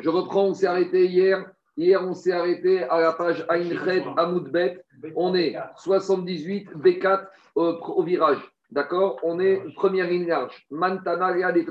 Je reprends, on s'est arrêté hier. Hier, on s'est arrêté à la page Ainchet Amoudbet. On est 78 B4 au, virage. D'accord? On est première ligne large. Mantana des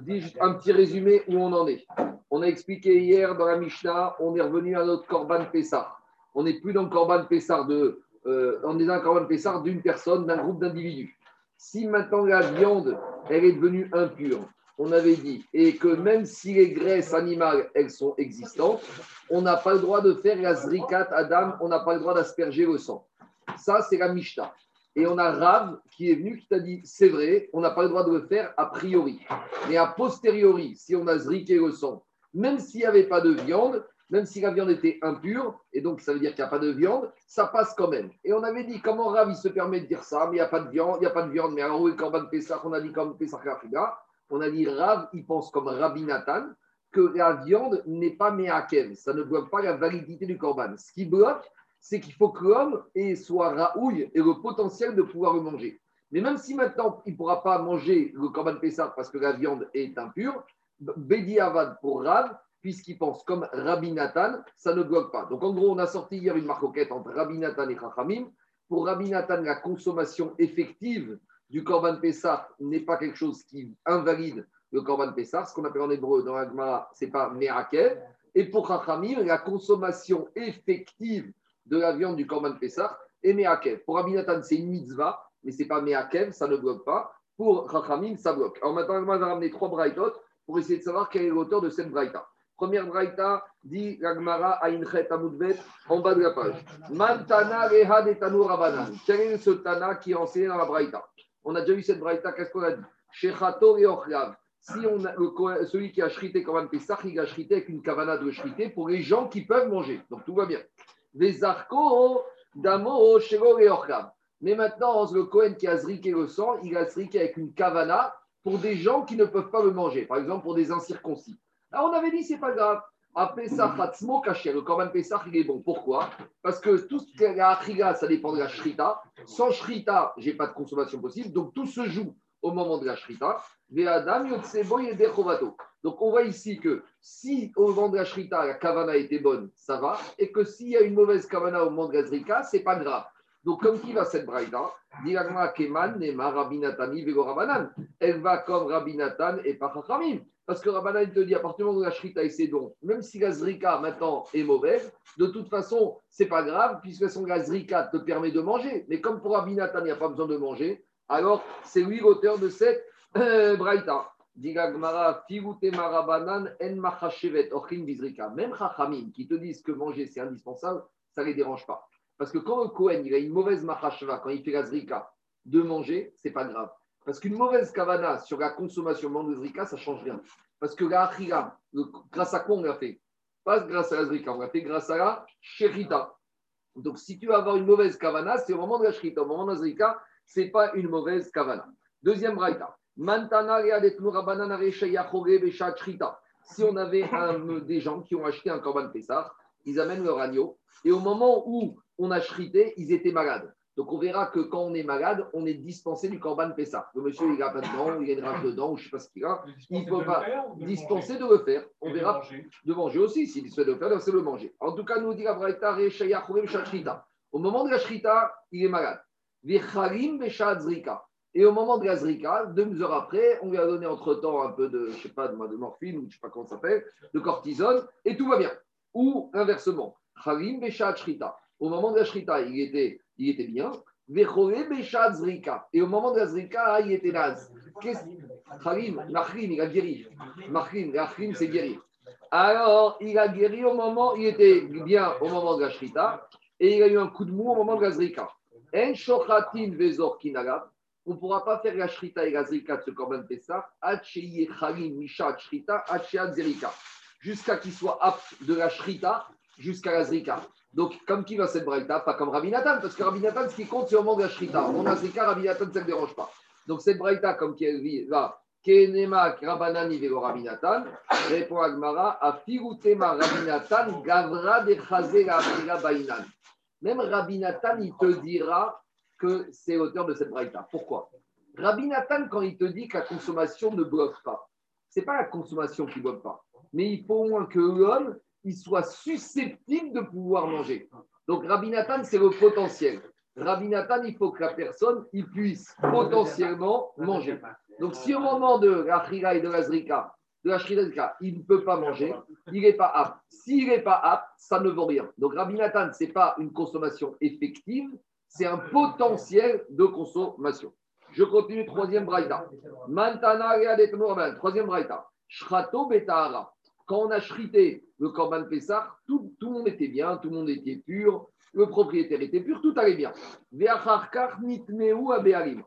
Dis juste un petit résumé où on en est? On a expliqué hier dans la Mishnah, on est revenu à notre Korban Pessar. On n'est plus dans le Pessar de. Euh, dans le Korban Pessar d'une personne, d'un groupe d'individus. Si maintenant la viande, elle est devenue impure, on avait dit, et que même si les graisses animales, elles sont existantes, on n'a pas le droit de faire la zrikat Adam, on n'a pas le droit d'asperger le sang. Ça, c'est la Mishnah. Et on a Rav qui est venu, qui t'a dit, c'est vrai, on n'a pas le droit de le faire a priori. Mais a posteriori, si on a zriqué le sang, même s'il n'y avait pas de viande, même si la viande était impure, et donc ça veut dire qu'il n'y a pas de viande, ça passe quand même. Et on avait dit, comment Rav il se permet de dire ça, mais il n'y a pas de viande, il n'y a pas de viande, mais alors où est Corban Pessah On a dit comme Pessah on a dit Rav, il pense comme Rabbi Nathan, que la viande n'est pas méakev, ça ne bloque pas la validité du Corban. Ce qui bloque, c'est qu'il faut que l'homme soit raouille et le potentiel de pouvoir le manger. Mais même si maintenant il ne pourra pas manger le Corban Pessah parce que la viande est impure, Bedi Avad pour Rav, puisqu'il pense comme Rabbi Nathan, ça ne bloque pas. Donc en gros, on a sorti hier une marcoquette entre Rabbi Nathan et Chachamim. Pour Rabbi Nathan, la consommation effective du Corban Pessah n'est pas quelque chose qui invalide le Corban Pessah. Ce qu'on appelle en hébreu dans l'Agma, ce n'est pas Me'akev. Et pour Chachamim, la consommation effective de la viande du Corban Pessah est Me'akev. Pour Rabbi Nathan, c'est une mitzvah, mais ce n'est pas Me'akev, ça ne bloque pas. Pour Chachamim, ça bloque. Alors maintenant, l'Agma va ramener trois braïtot pour essayer de savoir quel est l'auteur de cette braïta. Première braïta, dit l'Agmara Ainchet Amoudbet, en bas de la page. Mantana. Quel est ce Tana qui enseigne dans la braïta? On a déjà vu cette braïta, qu'est-ce qu'on a dit? Shechato et Ochlav. Si on a, celui qui a shrité un Pessah, il a shrité avec une kavana de shrité pour les gens qui peuvent manger. Donc tout va bien. Les arcos, damo, shego et Ochlav. Mais maintenant, le Kohen qui a zriqué le sang, il a zriqué avec une kavana pour des gens qui ne peuvent pas le manger. Par exemple, pour des incirconcis. Alors, on avait dit, c'est pas grave. À Pesach, le Korban Pesach, il est bon. Pourquoi? Parce que tout ce qui est la ça dépend de la shrita. Sans shrita, j'ai pas de consommation possible. Donc, tout se joue au moment de la shrita. Donc, on voit ici que si au moment de la shrita, la kavana était bonne, ça va. Et que s'il y a une mauvaise kavana au moment de la zrika, c'est pas grave. Donc, comme qui va cette braïda Elle va comme Rabinatan et pas. Parce que Rabbanan te dit, à partir du moment où la shrita et dons, même si la zrika maintenant est mauvaise, de toute façon, c'est pas grave, puisque son la zrika te permet de manger. Mais comme pour Rabinatan, il n'y a pas besoin de manger, alors c'est lui l'auteur de cette euh, braïta. Même Chachamim qui te disent que manger c'est indispensable, ça ne les dérange pas. Parce que quand le Kohen il a une mauvaise machashva, quand il fait la zrika, de manger, c'est pas grave. Parce qu'une mauvaise kavana sur la consommation de zrika, ça ne change rien. Parce que la achira, grâce à quoi on l'a fait? Pas grâce à la zrika, on l'a fait grâce à la sherita. Donc si tu vas avoir une mauvaise kavana, c'est au moment de la sherita. Au moment de la zrika, ce n'est pas une mauvaise kavana. Deuxième braïta. Si on avait des gens qui ont acheté un korban Pessah, ils amènent leur agneau, et au moment où on a shrité, ils étaient malades. Donc on verra que quand on est malade, on est dispensé du Corban Pessah. Le monsieur, il n'a pas de dents, il a une rage de dents, je ne sais pas ce qu'il a. Il ne peut pas dispenser de le faire. On verra de manger, aussi. S'il souhaite de le faire, c'est le manger. En tout cas, nous dit la Braïta, Au moment de la Shrita, il est malade. Et au moment de la Zrika, deux heures après, on lui a donné entre-temps un peu de, je sais pas, de, de morphine ou je ne sais pas comment ça s'appelle, de cortisone, et tout va bien. Ou inversement, Au moment de la Shrita, il était il était bien. Et au moment de la Zrika, il était naze. Machrim, il a guéri. Machrim, Machrim, c'est guérir. Alors, il a guéri au moment, il était bien au moment de la Shrita, et il a eu un coup de mou au moment de la Zrika. En shochatin vezor kinagab. On ne pourra pas faire la Shrita et la Zrika de ce Korban Pessah, Chalim, Mishat, Shrita, Zerika. Jusqu'à qu'il soit apte de la Shrita jusqu'à la Zrika. Donc, comme qui va cette braïta Pas comme Rabbi Nathan, parce que Rabbi Nathan, ce qui compte, c'est au moment de la shrita. On a Zrika, Rabbi Nathan, ça ne dérange pas. Donc, cette braïta, comme qui va, Kenema Rabanani velo Rabbi Nathan, répond Agmara, a Firutema Rabbi Nathan, Gavra de la Bainan. Même Rabbi Nathan, il te dira que c'est l'auteur de cette braïta. Pourquoi? Rabbi Nathan, quand il te dit que la consommation ne bloque pas, ce n'est pas la consommation qui ne bloque pas. mais il faut au moins que l'homme il soit susceptible de pouvoir manger. Donc Rabbi Nathan, c'est le potentiel. Rabbi Nathan, il faut que la personne il puisse potentiellement manger. Donc si au moment de la et de la zrika, de la il ne peut pas manger, il n'est pas apte. S'il n'est pas apte, ça ne vaut rien. Donc Rabbi Nathan, ce n'est pas une consommation effective, c'est un potentiel de consommation. Je continue, troisième braïta. Mantana troisième braïta. Shrato betahara. Quand on a shrité le Korban Pessah, tout, tout, le monde était bien, tout le monde était pur, le propriétaire était pur, tout allait bien.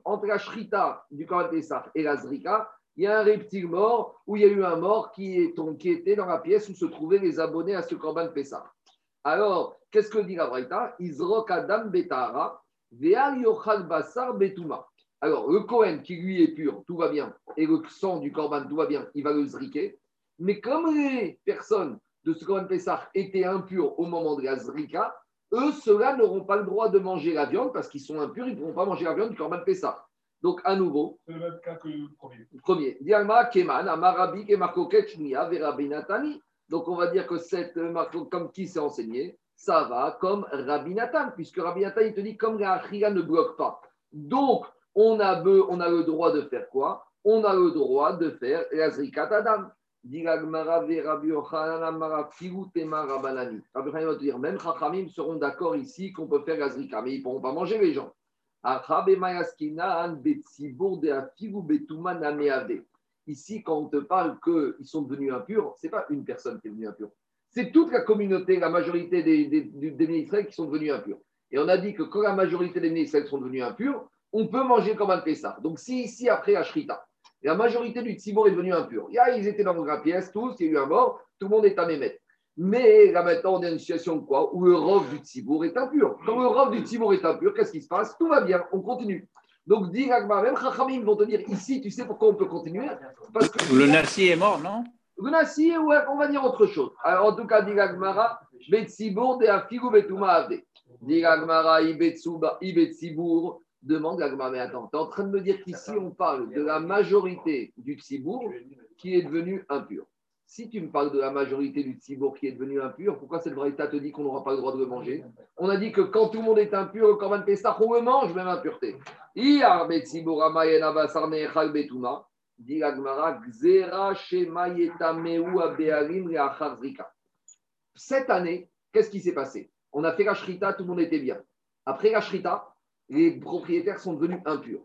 Entre la shrita du Korban Pessah et la zrika, il y a un reptile mort où il y a eu un mort qui, est, qui était dans la pièce où se trouvaient les abonnés à ce Korban Pessah. Alors, qu'est-ce que dit la Braïta? Izrok Adam Betara, Yochal Basar Betuma. Alors, le Kohen qui lui est pur, tout va bien, et le sang du Korban, tout va bien, il va le zriquer. Mais comme les personnes de ce Korban Pessah étaient impures au moment de la zrika, eux, ceux-là n'auront pas le droit de manger la viande parce qu'ils sont impurs, ils ne pourront pas manger la viande du Korban Pessah. Donc, à nouveau. C'est le même cas que le premier. Premier. Dialma, Keman, Amarabi, Kemarko, Ketchnia, Verabinatani. Donc, on va dire que cette marque, comme qui s'est enseigné, ça va comme Rabbi Nathan, puisque Rabbi Nathan, il te dit comme la ne bloque pas. Donc, on a, on a le droit de faire quoi? On a le droit de faire la Zrikat Adam. Rabbi va te dire, même Chachamim seront d'accord ici qu'on peut faire la Zrika, mais ils ne pourront pas manger les gens. Ici, quand on te parle qu'ils sont devenus impurs, ce n'est pas une personne qui est devenue impure. C'est toute la communauté, la majorité des, des, ministres qui sont devenus impurs. Et on a dit que quand la majorité des ministres sont devenus impurs, on peut manger comme un Pessah. Donc, si ici, après la Shrita, la majorité du Tzibour est devenu impur, ils étaient dans la pièce, tous, il y a eu un mort, tout le monde est à Mémet. Mais là maintenant, on est dans une situation de quoi? Où le rov du Tzibour est impur. Quand le rov du Tzibour est impur, qu'est-ce qui se passe? Tout va bien, on continue. Donc, dit même Chachamim vont te dire ici, tu sais pourquoi on peut continuer? Parce que Le Nassi est mort, non? Le Nassi, ouais, on va dire autre chose. Alors, en tout cas, dit Gagmara, Betsibour de Afigu Betuma Avde. Dit Gagmara, Ibetsibour, demande Gagmara, mais attends, tu es en train de me dire qu'ici, on parle de la majorité du Tzibour qui est devenu impur. Si tu me parles de la majorité du tzibour qui est devenu impur, pourquoi cette Braïta te dit qu'on n'aura pas le droit de le manger? On a dit que quand tout le monde est impur, le Korban Pessah, on le mange, même impureté. Cette année, qu'est-ce qui s'est passé? On a fait la shrita, tout le monde était bien. Après la shrita, les propriétaires sont devenus impurs.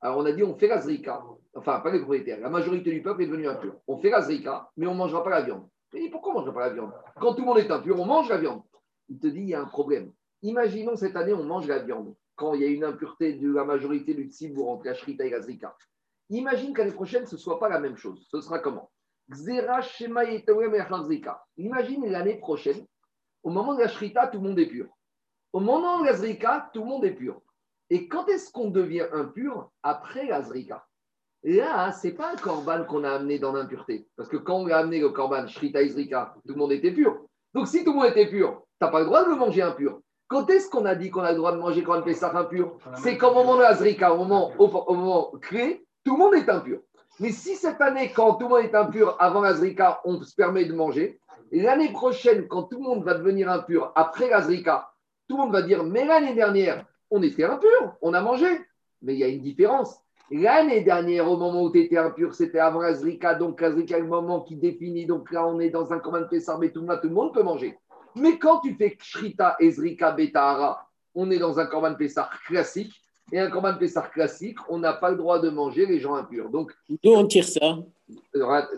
Alors on a dit on fait la zrika, enfin pas les propriétaires, la majorité du peuple est devenue impure. On fait la zrika, mais on ne mangera pas la viande. Et pourquoi on ne mangera pas la viande? Quand tout le monde est impur, on mange la viande. Il te dit il y a un problème. Imaginons cette année on mange la viande, quand il y a une impureté de la majorité du tzibour entre la shrita et la zrika. Imagine qu'année prochaine ce ne soit pas la même chose. Ce sera comment? Imagine l'année prochaine, au moment de la shrita, tout le monde est pur. Au moment de la zrika, tout le monde est pur. Et quand est-ce qu'on devient impur Après la zrika. Là, ce n'est pas un korban qu'on a amené dans l'impureté. Parce que quand on a amené le korban shrita et zrika, tout le monde était pur. Donc si tout le monde était pur, tu n'as pas le droit de le manger impur. Quand est-ce qu'on a dit qu'on a le droit de manger quand on fait ça impur C'est qu'au moment de la zrika, au moment, au, moment clé, tout le monde est impur. Mais si cette année, quand tout le monde est impur, avant la zrika, on se permet de manger, et l'année prochaine, quand tout le monde va devenir impur, après la zrika, tout le monde va dire, mais l'année dernière, on était impur, on a mangé. Mais il y a une différence. L'année dernière, au moment où tu étais impur, c'était avant Azrika. Donc, Azrika est le moment qui définit. Donc là, on est dans un commande Pessar, mais tout le monde peut manger. Mais quand tu fais Shrita, Ezrika, Betahara, on est dans un Korban Pessar classique. Et un Korban Pessar classique, on n'a pas le droit de manger les gens impurs. Donc, d'où on tire ça?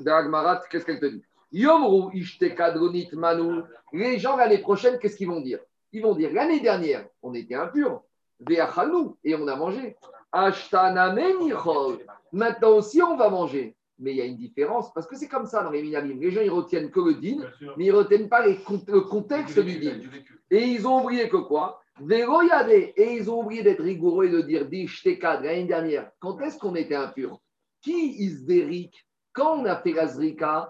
Dragmarat, qu'est-ce qu'elle te dit? Yomru Manu. Les gens l'année prochaine, qu'est-ce qu'ils vont dire? Ils vont dire l'année dernière, on était impurs et on a mangé. Maintenant aussi, on va manger. Mais il y a une différence, parce que c'est comme ça dans les minalim. Les gens, ils retiennent que le din, mais ils ne retiennent pas les, le contexte du din. Et ils ont oublié que quoi? Et ils ont oublié d'être rigoureux et de dire Dishteka l'année dernière. Quand est-ce qu'on était impur? Qui isdérique Quand on a fait la zrika,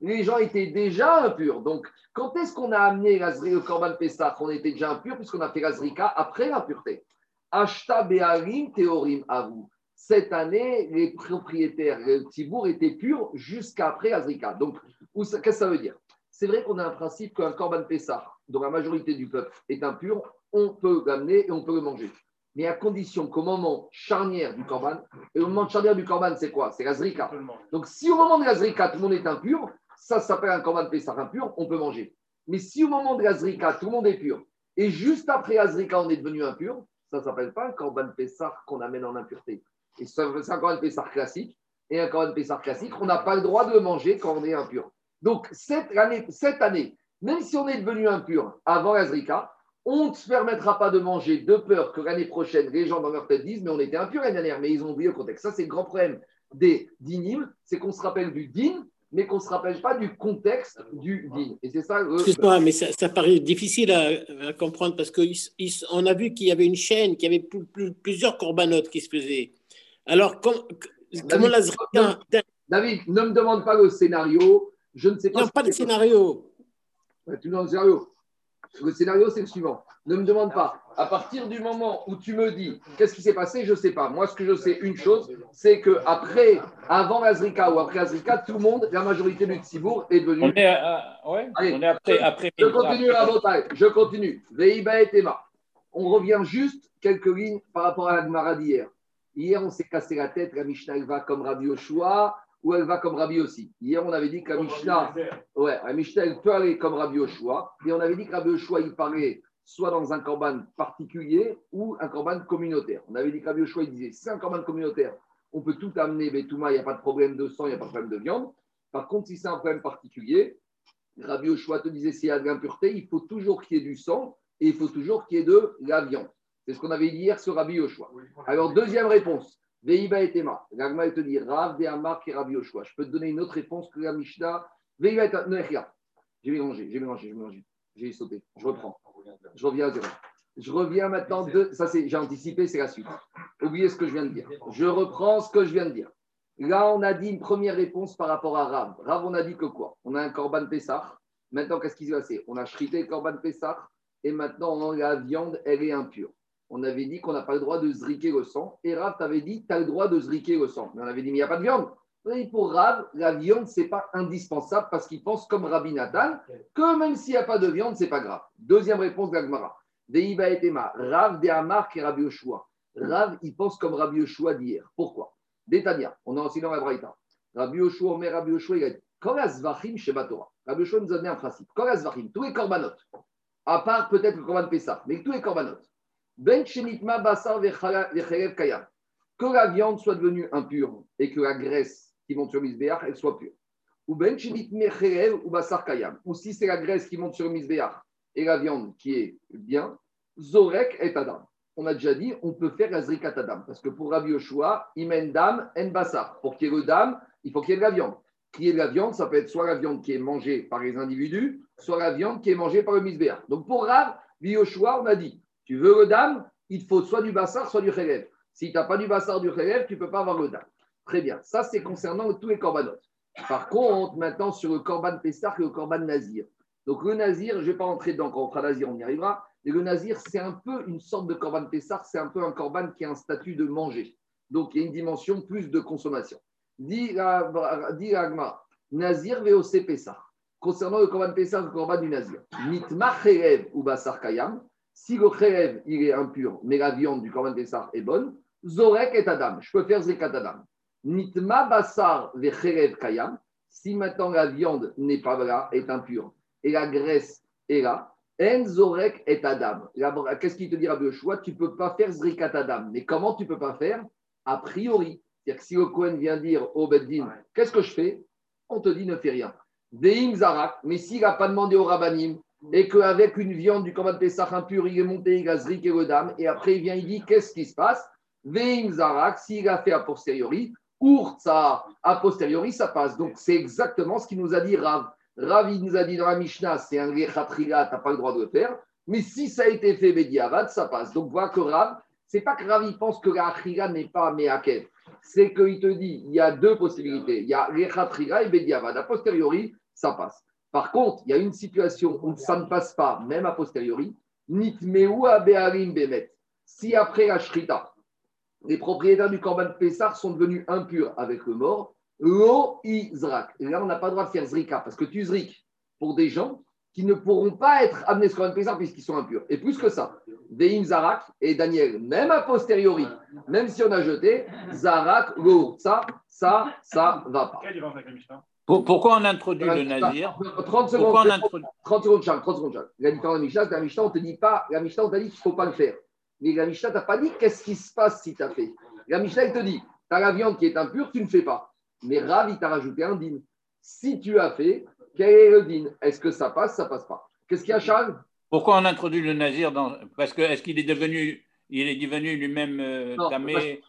les gens étaient déjà impurs. Donc, quand est-ce qu'on a amené le Korban Pessah On était déjà impur puisqu'on a fait la Zrika après l'impureté. Ashta Be'arim Théorim Avu. cette année, les propriétaires, le Tibour étaient purs jusqu'après Azrika. Donc, qu'est-ce que ça veut dire? C'est vrai qu'on a un principe qu'un Corban Pessah, dont la majorité du peuple est impur, on peut l'amener et on peut le manger. Mais à condition qu'au moment charnière du Corban, et au moment charnière du Corban, c'est quoi? C'est l'Azrika. Donc, si au moment de l'Azrika, tout le monde est impur, ça s'appelle un Corban Pessah impur, on peut manger. Mais si au moment de l'Azrika, tout le monde est pur, et juste après Azrika, on est devenu impur, ça ne s'appelle pas un Corban Pessah qu'on amène en impureté. Et c'est un Corban Pessah classique. Et un Corban Pessah classique, on n'a pas le droit de le manger quand on est impur. Donc, cette année, cette année même si on est devenu impur avant l'Azrika, on ne se permettra pas de manger de peur que l'année prochaine, les gens dans leur tête disent Mais on était impur l'année dernière, mais ils ont oublié le contexte. Ça, c'est le grand problème des dinim, c'est qu'on se rappelle du din, mais qu'on ne se rappelle pas du contexte du din. Et c'est ça. Excuse-moi, mais ça, paraît difficile à, comprendre parce qu'on a vu qu'il y avait une chaîne, qu'il y avait plusieurs corbanotes qui se faisaient. Alors, comment l'Azrika. David, ne me demande pas le scénario. Je ne sais pas. Non, pas le scénario. Tu le scénario. Le scénario, c'est le suivant. Ne me demande pas. À partir du moment où tu me dis qu'est-ce qui s'est passé, je ne sais pas. Moi, ce que je sais, une chose, c'est que après, avant Azrika ou après Azrika, tout le monde, la majorité du Tzibour est devenu. On est, ouais, on est après, après. Je continue à voter. Je continue. Veiba et Tema. On revient juste quelques lignes par rapport à la d'hier. Hier, on s'est cassé la tête. La Mishnah va comme Rabbi Yoshua ou elle va comme Rabbi aussi. Hier, on avait dit que la Mishnah, ouais, la Mishnah, elle peut aller comme Rabbi Oshua. Et on avait dit que Rabbi Oshua, il parlait soit dans un corban particulier ou un corban communautaire. On avait dit que Rabbi Oshua, il disait c'est un corban communautaire, on peut tout amener, Betouma, il n'y a pas de problème de sang, il n'y a pas de problème de viande. Par contre, si c'est un problème particulier, Rabbi Oshua te disait s'il y a de l'impureté, il faut toujours qu'il y ait du sang et il faut toujours qu'il y ait de la viande. C'est ce qu'on avait dit hier sur Rabbi Oshua. Alors, deuxième réponse. Veiba et Tema. L'agma, te dit Rav de Amar et Rabbi Yoshua. Je peux te donner une autre réponse que la Mishnah. Veiba et Tema. J'ai mélangé, j'ai mélangé, j'ai mélangé. J'ai sauté. Je reprends. Je reviens à zéro. Je reviens maintenant de. Ça, c'est, j'ai anticipé, c'est la suite. Oubliez ce que je viens de dire. Je reprends ce que je viens de dire. Là, on a dit une première réponse par rapport à Rav. Rav, on a dit que quoi? On a un Corban Pessah. Maintenant, qu'est-ce qui s'est passé? On a chrité le Corban Pessah et maintenant, la viande, elle est impure on avait dit qu'on n'a pas le droit de zriquer le sang. Et Rav t'avait dit, tu as le droit de zriquer le sang. Mais on avait dit, mais il n'y a pas de viande. Et pour Rav, la viande, ce n'est pas indispensable parce qu'il pense comme Rabbi Nathan que même s'il n'y a pas de viande, ce n'est pas grave. Deuxième réponse d'Agmara. Deiba et Tema. Rav de et Rabbi Yoshua. Rav, il pense comme Rabbi Yoshua d'hier. Pourquoi? Détania, on a aussi dans la Braïta. Rabbi Yoshua, mais Rabbi Yoshua, il a dit Korazvachim Shebatora. Rabbi Yoshua nous a donné un principe. Korazvachim, tous les corbanotes, à part peut-être le corban Pessah, mais tous les corbanotes ben que la viande soit devenue impure et que la graisse qui monte sur Misbéach, elle soit pure. Ou ben ou basar kayam. Ou si c'est la graisse qui monte sur Misbéach et la viande qui est bien, zorek et adam. On a déjà dit, on peut faire la adam. Parce que pour Rabbi Yoshua, imen dam en basar. Pour qu'il y ait le dam, il faut qu'il y ait de la viande. Qui est de la viande, ça peut être soit la viande qui est mangée par les individus, soit la viande qui est mangée par le Misbéach. Donc pour Rabbi Yoshua, on a dit, tu veux le dam, il faut soit du bassar, soit du khelev. Si tu n'as pas du bassar, du khelev, tu ne peux pas avoir le dam. Très bien. Ça, c'est concernant tous les corbanotes. Par contre, maintenant, sur le corban Pessah et le corban Nazir. Donc, le Nazir, je ne vais pas rentrer dedans. Quand on Nazir, on y arrivera. Mais le Nazir, c'est un peu une sorte de corban Pessah. C'est un peu un corban qui a un statut de manger. Donc, il y a une dimension plus de consommation. Dit Agma, Nazir VOC Pessah. Concernant le corban Pessah, le corban du Nazir. Mitma ou Bassar Kayam. Si le khelev, il est impur, mais la viande du Korban Pessah est bonne, Zorek et Adam. Je peux faire Zekat Adam. Nitma Basar ve Kayam. Si maintenant la viande n'est pas là, est impure, et la graisse est là, En Zorek et Adam. Qu'est-ce qu'il te dit, Rabbi choix? Tu ne peux pas faire Zrikat Adam. Mais comment tu ne peux pas faire? A priori. C'est-à-dire que si le Kohen vient dire au Beddin, qu'est-ce que je fais? On te dit ne fais rien. Veim Zarak. Mais s'il n'a pas demandé au Rabbanim, et qu'avec une viande du de Pessah impur, il est monté, il a zriqué le et après il vient, il dit qu'est-ce qui se passe? Veim Zarak, s'il a fait a posteriori, Urtsa, a posteriori, ça passe. Donc c'est exactement ce qu'il nous a dit Rav. Rav, il nous a dit dans la Mishnah, c'est un Rechatriga, tu n'as pas le droit de le faire. Mais si ça a été fait Bediavad, ça passe. Donc voilà que Rav, c'est pas que Rav il pense que la n'est pas Meakev. C'est qu'il te dit, il y a deux possibilités. Il y a Rechatriga et Bediavad. A posteriori, ça passe. Par contre, il y a une situation où ça ne passe pas, même a posteriori. Bemet. Si après la Shrita, les propriétaires du Corban Pessar sont devenus impurs avec le mort, Lo Izrak. Et là, on n'a pas le droit de faire Zrika, parce que tu Zrik pour des gens qui ne pourront pas être amenés ce Corban Pessar puisqu'ils sont impurs. Et plus que ça, Deim Zarak et Daniel, même a posteriori, même si on a jeté, Zarak, Lo, ça, ça, ça va pas. Pourquoi on introduit le nazir 30 secondes, Pourquoi on introduit... 30 secondes, Charles, 30 secondes, La différence de Mishnah, c'est que la Mishnah, on ne te dit pas, la Mishnah, on t'a dit qu'il ne faut pas le faire. Mais la Mishnah t'a pas dit qu'est-ce qui se passe si tu as fait? La Mishnah, elle te dit, tu as la viande qui est impure, tu ne fais pas. Mais Rav, il t'a rajouté un din. Si tu as fait, quel est le din? Est-ce que ça passe, ça passe pas? Qu'est-ce qu'il y a, Charles? Pourquoi on introduit le nazir dans... Parce que est-ce qu'il est devenu, il est devenu lui-même euh, tamé,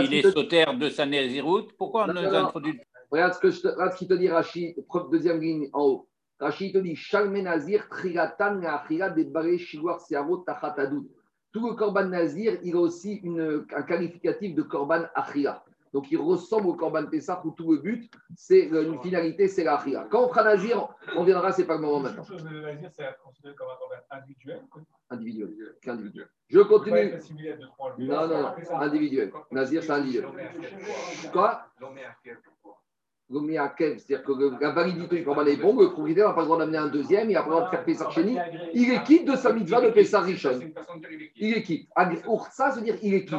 il est sautaire de sa naziroute Pourquoi on nous introduit Regarde ce, que je te, regarde ce qu'il te dit, Rachid, deuxième ligne en haut. Rachid te dit Shalme Nazir, Trilatan, Debare, Shiwar, Siaro, Tachatadou. Tout le Korban Nazir, il a aussi une, un qualificatif de Korban Achira. Donc il ressemble au Korban Pessah où tout le but, c'est une finalité, c'est l'Achira. Quand on fera Nazir, on viendra, c'est pas le moment maintenant. Le Nazir, c'est considéré comme un Korban individuel Individuel. individuel. Je continue. Non, non, non, individuel. Nazir, c'est individuel. Quoi? C'est-à-dire que la validité du Korban est bon, le propriétaire n'a pas le droit d'amener un deuxième, il n'a pas le de faire Pessar Chéni. Il est quitte de sa mitzvah de Pessar Rishon. Il est quitte. Ça, veut dire il est quitte.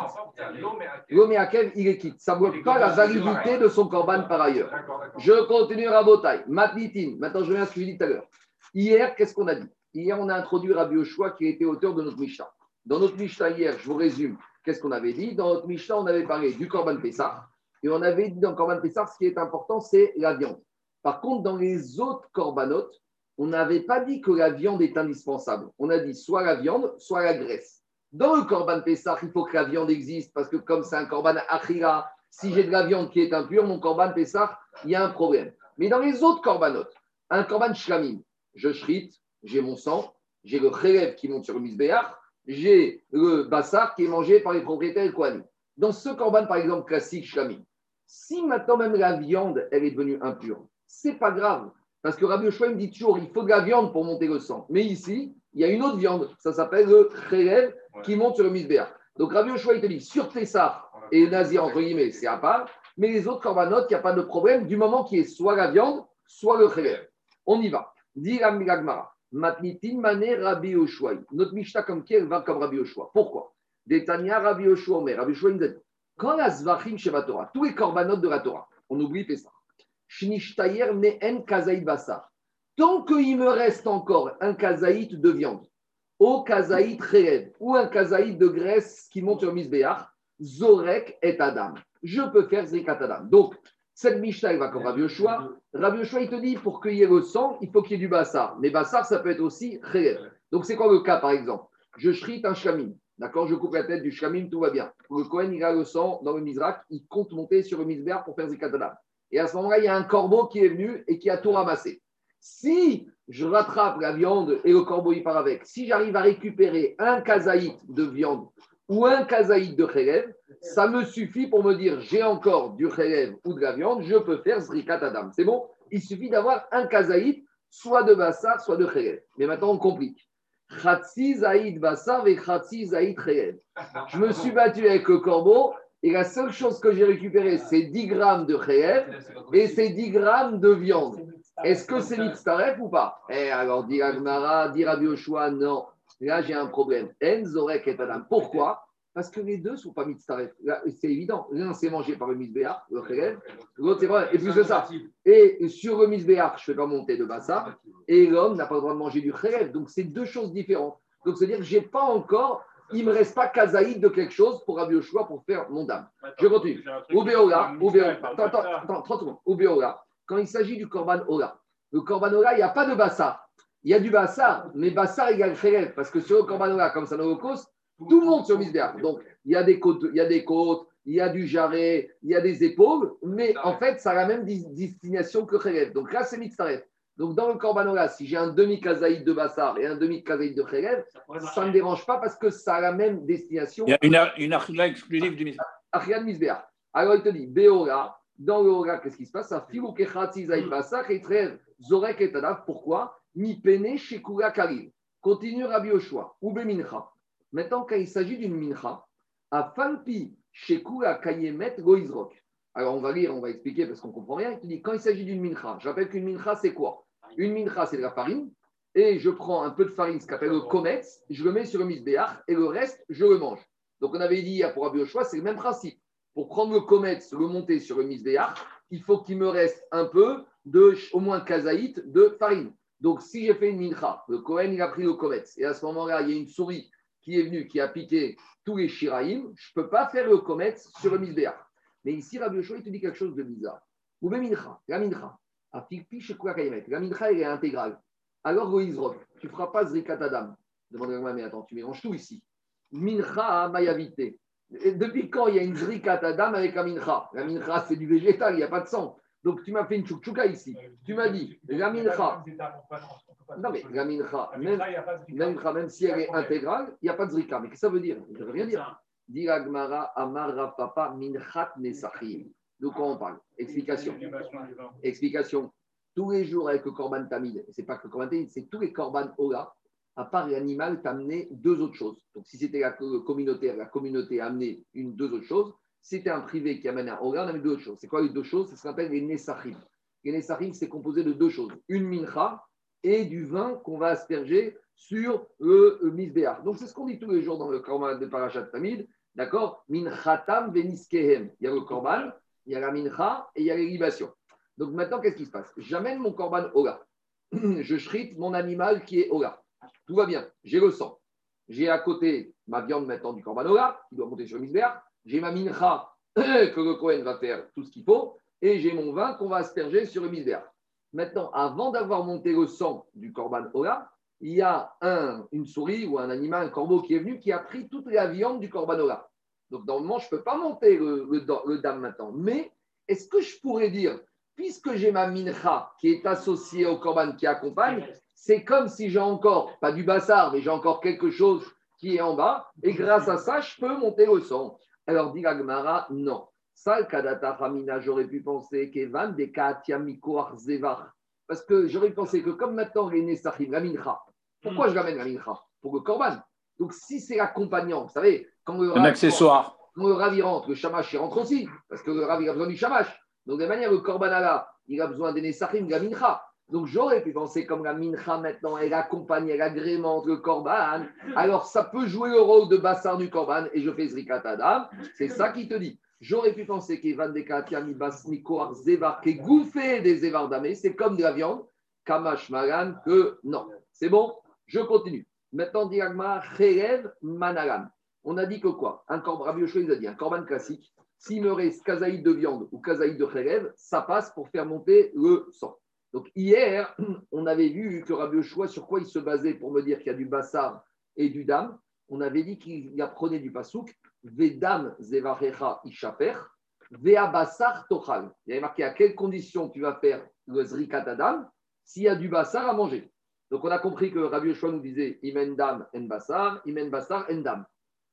L'Oméakev, il est quitte. Ça ne bloque pas la validité de son Korban par ailleurs. Je continue Rabotai. Matnitin. Maintenant, je reviens à ce que j'ai dit tout à l'heure. Hier, qu'est-ce qu'on a dit? Hier, on a introduit Rabbi Oshua qui était auteur de notre Mishnah. Dans notre Mishnah hier, je vous résume, qu'est-ce qu'on avait dit? Dans notre Mishnah, on avait parlé du Korban Pessah et on avait dit dans Corban Pessar, ce qui est important, c'est la viande. Par contre, dans les autres corbanotes, on n'avait pas dit que la viande est indispensable. On a dit soit la viande, soit la graisse. Dans le Corban Pessar, il faut que la viande existe parce que comme c'est un Corban Achira, si j'ai de la viande qui est impure, mon Corban Pessar, il y a un problème. Mais dans les autres corbanotes, un Corban Shlamim, je shrite, j'ai mon sang, j'ai le Khelev qui monte sur le Misbéach, j'ai le Bassar qui est mangé par les propriétaires Kohanim. Dans ce Corban, par exemple, classique Shlamim, si maintenant même la viande, elle est devenue impure, c'est pas grave. Parce que Rabbi Yoshua me dit toujours, il faut de la viande pour monter le sang. Mais ici, il y a une autre viande, ça s'appelle le khelev, qui monte sur le misbéach. Donc Rabbi Yoshua, il te dit, sur Tessar et Nazir, entre guillemets, c'est à part. Mais les autres corbanotes, il n'y a pas de problème du moment qu'il y ait soit la viande, soit le khelev. On y va. Dit Gagmara. Matnitin mané Rabbi Yoshua. Notre Mishnah comme qui elle va comme Rabbi Yoshua. Pourquoi? Détania Rabbi Yoshua, mais Rabbi Yoshua, il dit quand la Zvachim Sheva Torah, tous les corbanotes de la Torah, on oublie ça. Shnishtayer en kazaït basar. Tant qu'il me reste encore un kazaït de viande, au kazaït réel, ou un kazaït de graisse qui monte sur Misbéach, Zorek et Adam. Je peux faire Zrikat Adam. Donc, cette Mishnah, il va comme Rabbi Yoshua? Il te dit, pour qu'il le sang, il faut qu'il y ait du bassar. Mais bassar, ça peut être aussi réel. Donc, c'est quoi le cas, par exemple? Je shrite un chamin. D'accord Je coupe la tête du Shamim, tout va bien. Le Kohen, il a le sang dans le Mizrak, il compte monter sur le Mizber pour faire Zikatadam. Et à ce moment-là, il y a un corbeau qui est venu et qui a tout ramassé. Si je rattrape la viande et le corbeau y part avec, si j'arrive à récupérer un kazaït de viande ou un kazaït de khelev, ça me suffit pour me dire j'ai encore du khelev ou de la viande, je peux faire Zrikat Adam. C'est bon? Il suffit d'avoir un kazaït, soit de bassar, soit de khelev. Mais maintenant, on complique. Je me suis battu avec le corbeau et la seule chose que j'ai récupérée, c'est 10 grammes de Khayev et c'est 10 grammes de viande. Est-ce que c'est mitzaref ou pas? Eh alors, dit Agmara, dit Rabbi Yoshua, non. Là, j'ai un problème. Pourquoi? Parce que les deux ne sont pas mitzaref. C'est évident. L'un, c'est mangé par le misbéach, le khelev. L'autre, c'est vrai. Et plus que ça. Et sur le misbéach, je ne fais pas monter de bassa. Et l'homme n'a pas le droit de manger du khelev. Donc, c'est deux choses différentes. Donc, c'est-à-dire que je n'ai pas encore, il ne me reste pas kazaïd de quelque chose pour Rabbi choix pour faire mon dame. Je continue. Oubéola, attends, attends, attends, 30 secondes. Oubéola, quand il s'agit du korban ola, le korban ola, il n'y a pas de bassa. Il y a du bassa, mais bassa égale khelev. Parce que sur le korban ola, comme ça nous cause, tout le monde sur Misbéach. Donc, il y a des côtes, il y a des côtes, il y a du jarret, il y a des épaules, mais en fait, ça a la même destination que Khélev. Donc là, c'est Mitzaref. Donc, dans le Corbanola, si j'ai un demi-kazaïd de Bassar et un demi-kazaïd de Khélev, ça ne me dérange pas parce que ça a la même destination. Il y a une, une exclusive du Misbéach. Achia de Misbéach. Alors, il te dit, Béora, dans le Hora, qu'est-ce qui se passe? Ça filou kechatzi zaïd Bassar et zorek et Pourquoi? Mi pene shekura karim. Continue Rabbi Yoshua. Ou Bemincha. Maintenant, quand il s'agit d'une mincha, à Falpi, Shekula Kayemet Goizrok. Alors on va lire, on va expliquer parce qu'on ne comprend rien. Il dit quand il s'agit d'une mincha, je rappelle qu'une mincha c'est quoi? Une mincha c'est de la farine et je prends un peu de farine, ce qu'on appelle le kometz, je le mets sur le misbéach et le reste je le mange. Donc on avait dit pour Rabbi choix, c'est le même principe. Pour prendre le kometz, le monter sur le misbéach, il faut qu'il me reste un peu de, au moins kazaït de farine. Donc si j'ai fait une mincha, le Kohen il a pris le kometz et à ce moment-là il y a une souris qui est venue, qui a piqué tous les shiraïm, je ne peux pas faire le kometz sur le misbéach. Mais ici, Rabbi Yoshua, il te dit quelque chose de bizarre. Ou mincha, la mincha. La mincha, elle est intégrale. Alors, Goïzrok, tu ne feras pas Zrikat Adam. Demande-moi, mais attends, tu mélanges tout ici. Mincha mayavité. Depuis quand il y a une Zrikat Adam avec la mincha? La mincha, c'est du végétal, il n'y a pas de sang. Donc, tu m'as fait une chouchouka ici. Tu m'as dit, la mincha. Non, mais la mincha, même, même, même si elle est intégrale, il n'y a pas de zrika. Mais qu'est-ce que ça veut dire? Je ne veux rien dire. Diragmara Amar Papa Minchat Nesachim. De quoi on parle? Explication. Explication. Tous les jours avec le Korban Tamid, c'est pas que le Korban Tamid, c'est tous les Korban Ola, à part l'animal, amené deux autres choses. Donc si c'était la communauté, la communauté a amené une, deux autres choses. Si c'était un privé qui amène un Ola, on amène deux choses. C'est quoi les deux choses? C'est ce qu'on appelle les Nesachim. Les Nesachim, c'est composé de deux choses. Une mincha et du vin qu'on va asperger sur le, le Donc c'est ce qu'on dit tous les jours dans le Korban de Parashat Tamid. D'accord? Minchatam veniskehem. Il y a le korban, il y a la mincha et il y a les libations. Donc maintenant, qu'est-ce qui se passe? J'amène mon korban Ola. Je shrite mon animal qui est Ola. Tout va bien. J'ai le sang. J'ai à côté ma viande maintenant du korban Ola, qui doit monter sur le J'ai ma mincha que le Kohen va faire tout ce qu'il faut. Et j'ai mon vin qu'on va asperger sur le misbéach. Maintenant, avant d'avoir monté le sang du korban Ola, il y a un, une souris ou un animal, un corbeau qui est venu, qui a pris toute la viande du corbanola. Donc, normalement, je ne peux pas monter le, le, dame maintenant. Mais est-ce que je pourrais dire, puisque j'ai ma mincha qui est associée au corban qui accompagne, c'est comme si j'ai encore, pas du bassard, mais j'ai encore quelque chose qui est en bas, et grâce à ça, je peux monter le sang. Alors, dit Gagmara, non. Ça, Kadata Ramina, j'aurais pu penser qu'Evan de Katiamikoar Zevar. Parce que j'aurais pensé que comme maintenant les Nessachim, la mincha, pourquoi hmm. je l'amène la mincha Pour le korban? Donc si c'est accompagnant, vous savez, quand le un accessoire. Quand le ravi rentre, le shamash il rentre aussi, parce que le ravi a besoin du shamash. Donc de manière, le korban là, il a besoin des Nessachim, de la mincha. Donc j'aurais pu penser comme la mincha maintenant, elle accompagne, elle agrémente le korban. Alors ça peut jouer le rôle de bassar du korban et je fais zrikat adam. C'est ça qui te dit. J'aurais pu penser qu'Evan de Bas Mikoar Zevar, qui gouffé des Zevar c'est comme de la viande, Kamash Magan, que non. C'est bon? Je continue. Maintenant, diagma Cherev Managan. On a dit que quoi? Un Rabbi il a dit, un corban classique, s'il me reste kazaïd de viande ou kazaïd de Cherev, ça passe pour faire monter le sang. Donc hier, on avait vu que Rabbi Yoshua, sur quoi il se basait pour me dire qu'il y a du bassar et du dam On avait dit qu'il apprenait du pasouk Vedam Zevarecha Ishaper, Vea Bassar Tochal. Il avait marqué à quelles conditions tu vas faire le Zrikat Adam s'il y a du Bassar à manger. Donc on a compris que Rabbi Yoshua nous disait Imen Dam en Bassar, Imen Bassar en Dam.